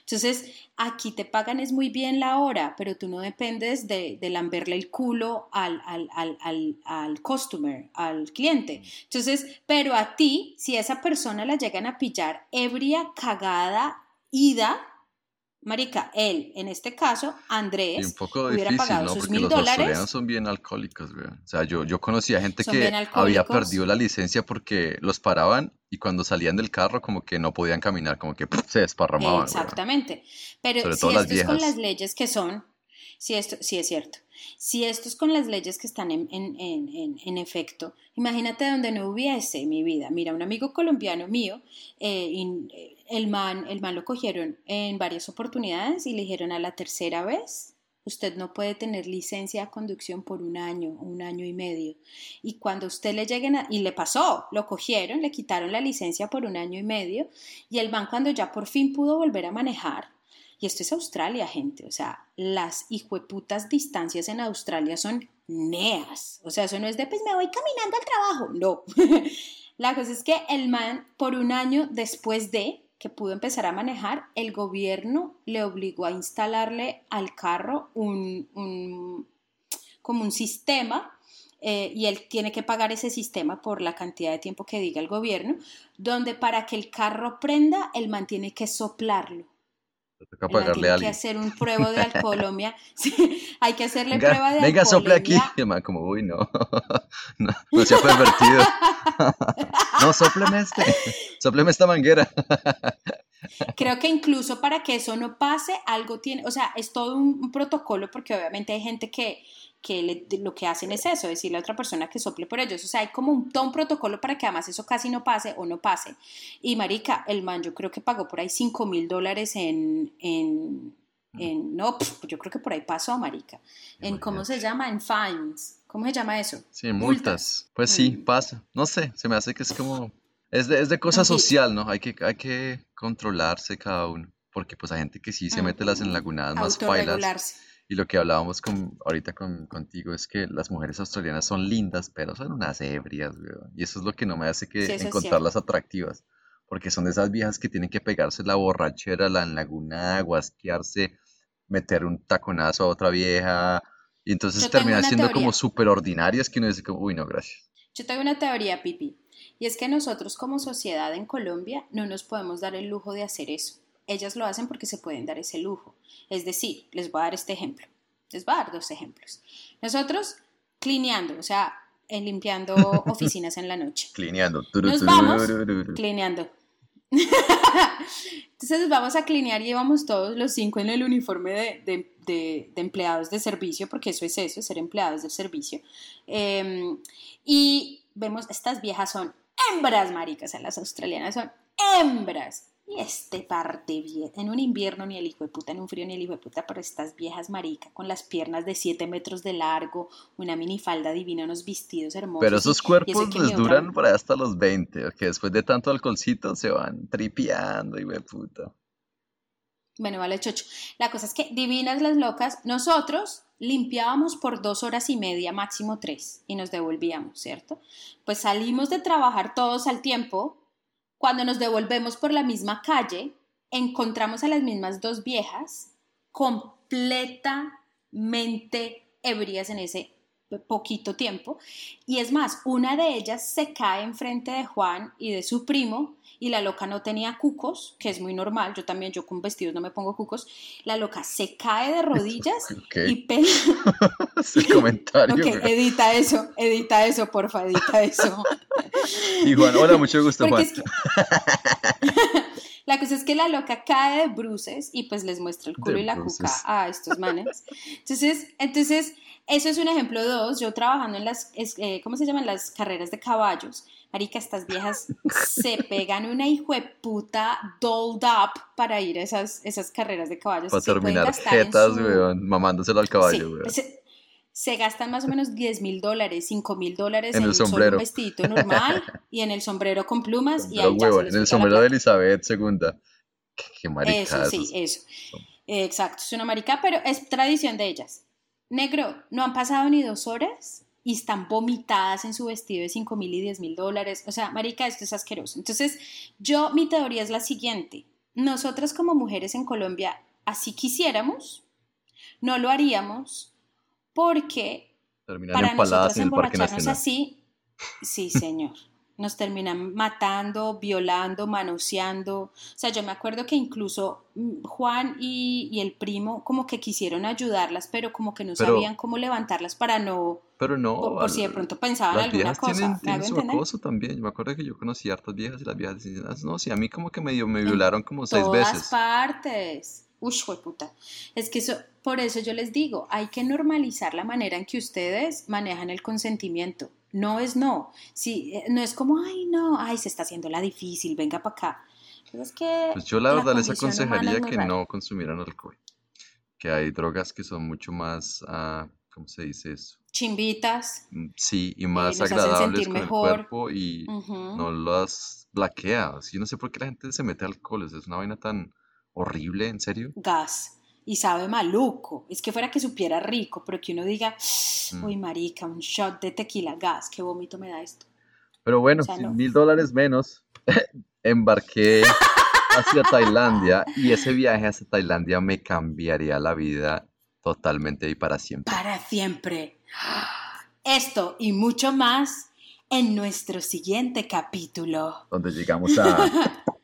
Entonces, aquí te pagan es muy bien la hora, pero tú no dependes de, de lamberle el culo al, al, al, al, al customer, al cliente. Entonces, pero a ti, si esa persona la llegan a pillar ebria, cagada, ida, Marica, él, en este caso, Andrés, un poco hubiera pagado ¿no? sus Porque los australianos son bien alcohólicos, güey. O sea, yo, yo conocía gente que había perdido la licencia porque los paraban y cuando salían del carro como que no podían caminar, como que se desparramaban. Exactamente. Pero si esto es con las leyes que son, si esto, sí es cierto. Si esto es con las leyes que están en, en, en, en efecto, imagínate donde no hubiese mi vida. Mira, un amigo colombiano mío, eh, eh el man, el man lo cogieron en varias oportunidades y le dijeron a la tercera vez, usted no puede tener licencia de conducción por un año, un año y medio. Y cuando usted le lleguen a, y le pasó, lo cogieron, le quitaron la licencia por un año y medio y el man cuando ya por fin pudo volver a manejar, y esto es Australia, gente, o sea, las hijueputas distancias en Australia son neas, o sea, eso no es de pues me voy caminando al trabajo, no. La cosa es que el man por un año después de que pudo empezar a manejar, el gobierno le obligó a instalarle al carro un, como un sistema eh, y él tiene que pagar ese sistema por la cantidad de tiempo que diga el gobierno, donde para que el carro prenda, él mantiene que soplarlo. Hay que hacer un prueba de alcoholemia. hay que hacerle prueba de Venga, sople aquí. como, uy, no. no, no se ha pervertido. no, sopleme este. Sopleme esta manguera. Creo que incluso para que eso no pase, algo tiene, o sea, es todo un protocolo porque obviamente hay gente que que lo que hacen es eso, decirle a otra persona que sople por ellos. O sea, hay como un, todo un protocolo para que además eso casi no pase o no pase. Y Marica, el man yo creo que pagó por ahí 5 mil dólares en, en, en, no, yo creo que por ahí pasó, Marica. En, ¿cómo se llama? En fines. ¿Cómo se llama eso? Sí, multas. Pues sí, mm. pasa. No sé, se me hace que es como, es de, es de cosa social, ¿no? Hay que, hay que controlarse cada uno. Porque pues hay gente que sí se mete las enlagunadas más bailas y lo que hablábamos con, ahorita con, contigo es que las mujeres australianas son lindas, pero son unas ebrias, Y eso es lo que no me hace que encontrarlas atractivas. Porque son de esas viejas que tienen que pegarse la borrachera, la laguna, guasquearse, meter un taconazo a otra vieja. Y entonces terminan siendo como súper ordinarias que uno dice como, uy, no, gracias. Yo tengo una teoría, Pipi. Y es que nosotros como sociedad en Colombia no nos podemos dar el lujo de hacer eso ellas lo hacen porque se pueden dar ese lujo. Es decir, les voy a dar este ejemplo. Les voy a dar dos ejemplos. Nosotros, clineando, o sea, limpiando oficinas en la noche. Clineando. Nos vamos, clineando. Entonces vamos a clinear y vamos todos los cinco en el uniforme de, empleados de servicio, porque eso es eso, ser empleados de servicio. Em, y vemos, estas viejas son hembras, maricas, o sea, las australianas son hembras. Y este parte bien, en un invierno ni el hijo de puta, en un frío ni el hijo de puta, pero estas viejas marica con las piernas de 7 metros de largo, una minifalda divina, unos vestidos hermosos. Pero esos cuerpos les duran por hasta los 20, que después de tanto alcoholcito se van tripeando, hijo de puta. Bueno, vale, chocho. La cosa es que divinas las locas, nosotros limpiábamos por dos horas y media, máximo tres, y nos devolvíamos, ¿cierto? Pues salimos de trabajar todos al tiempo, cuando nos devolvemos por la misma calle, encontramos a las mismas dos viejas completamente ebrias en ese poquito tiempo. Y es más, una de ellas se cae enfrente de Juan y de su primo y la loca no tenía cucos, que es muy normal, yo también, yo con vestidos no me pongo cucos, la loca se cae de rodillas y. Ese comentario. ok, edita eso, edita eso, porfa, edita eso. y Juan, hola, mucho gusto, Juan. La cosa es que la loca cae de bruces y pues les muestra el culo y la cuca a estos manes. Entonces, entonces, eso es un ejemplo dos. Yo trabajando en las, eh, ¿cómo se llaman? Las carreras de caballos. Marica, estas viejas se pegan una hijo de puta dolled up para ir a esas, esas carreras de caballos. Para terminar jetas, weón, mamándoselo al caballo, weón. Se, gastan más o menos 10 mil dólares, 5 mil dólares en, el sombrero. un vestidito normal y en el sombrero con plumas. y en el sombrero de Elizabeth II. Qué, qué Eso, sí, eso. Exacto, es una marica, pero es tradición de ellas. Negro, no han pasado ni dos horas y están vomitadas en su vestido de 5 mil y 10 mil dólares. O sea, marica, esto es asqueroso. Entonces, yo, mi teoría es la siguiente. Nosotras como mujeres en Colombia, así quisiéramos, no lo haríamos porque para nosotras emborracharnos así, sí, señor nos terminan matando, violando, manoseando. O sea, yo me acuerdo que incluso mm, Juan y, el primo como que quisieron ayudarlas, pero como que no sabían cómo levantarlas para no... Pero no... Por, si de pronto pensaban alguna cosa. Tienen, su acoso también. Yo me acuerdo que yo conocí a hartas viejas y las viejas decían, ah, no, sí, a mí como que medio me violaron como seis veces. En todas partes. Uy, puta. Es que eso, por eso yo les digo, hay que normalizar la manera en que ustedes manejan el consentimiento. No es no. Si, eh, no es como, ay, no, ay, se está haciendo la difícil, venga para acá. Es que pues yo la verdad les aconsejaría que no consumieran alcohol. Que hay drogas que son mucho más, uh, ¿cómo se dice eso? Chimbitas. Mm, sí, y más agradables con mejor. el cuerpo y no las blaquea. Yo no sé por qué la gente se mete alcohol, es una vaina tan horrible, ¿en serio? Gas y sabe maluco. Es que fuera que supiera rico, pero que uno diga, mm. uy, marica, un shot de tequila gas, qué vómito me da esto. Pero bueno, mil dólares menos, embarqué hacia Tailandia y ese viaje hacia Tailandia me cambiaría la vida totalmente y para siempre. Para siempre. Esto y mucho más en nuestro siguiente capítulo. Donde llegamos a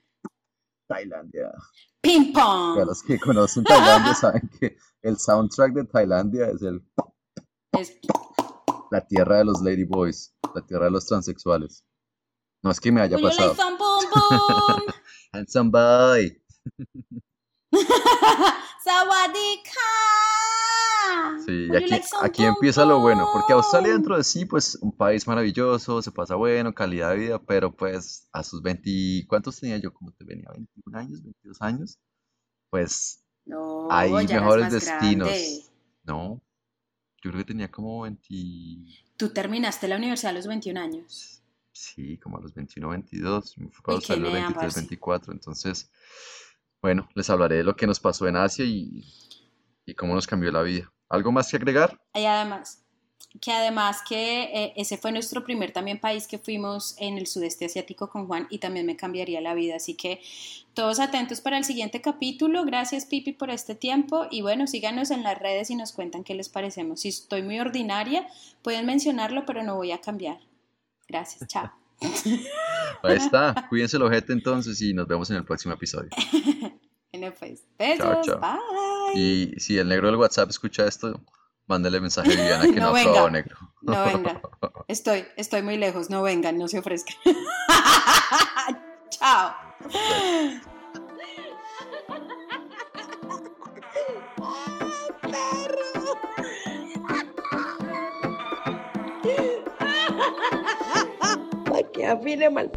Tailandia. Ping pong. los que conocen Tailandia saben que el soundtrack de Tailandia es el. La tierra de los ladyboys, la tierra de los transexuales. No es que me haya pasado. Boom boom? Handsome boy. Sí, y aquí, aquí empieza lo bueno, porque Australia dentro de sí, pues un país maravilloso, se pasa bueno, calidad de vida, pero pues a sus 20, ¿cuántos tenía yo? ¿Cómo te venía? ¿21 años? ¿22 años? Pues hay mejores destinos. No, yo creo que tenía como 20... ¿Tú terminaste la universidad a los 21 años? Sí, como a los 21, 22, me fue a los 23, 24, entonces, bueno, les hablaré de lo que nos pasó en Asia y, y cómo nos cambió la vida. ¿Algo más que agregar? Y además, que además que eh, ese fue nuestro primer también país que fuimos en el sudeste asiático con Juan y también me cambiaría la vida. Así que todos atentos para el siguiente capítulo. Gracias Pipi por este tiempo y bueno, síganos en las redes y nos cuentan qué les parecemos. Si estoy muy ordinaria, pueden mencionarlo, pero no voy a cambiar. Gracias, chao. Ahí está, cuídense el ojete entonces y nos vemos en el próximo episodio. bueno, pues, besos, bye. Y si el negro del WhatsApp escucha esto, mándale mensaje a Viviana que no, no ha negro. No venga. Estoy, estoy muy lejos. No vengan, no se ofrezcan. Chao. Para que afine mal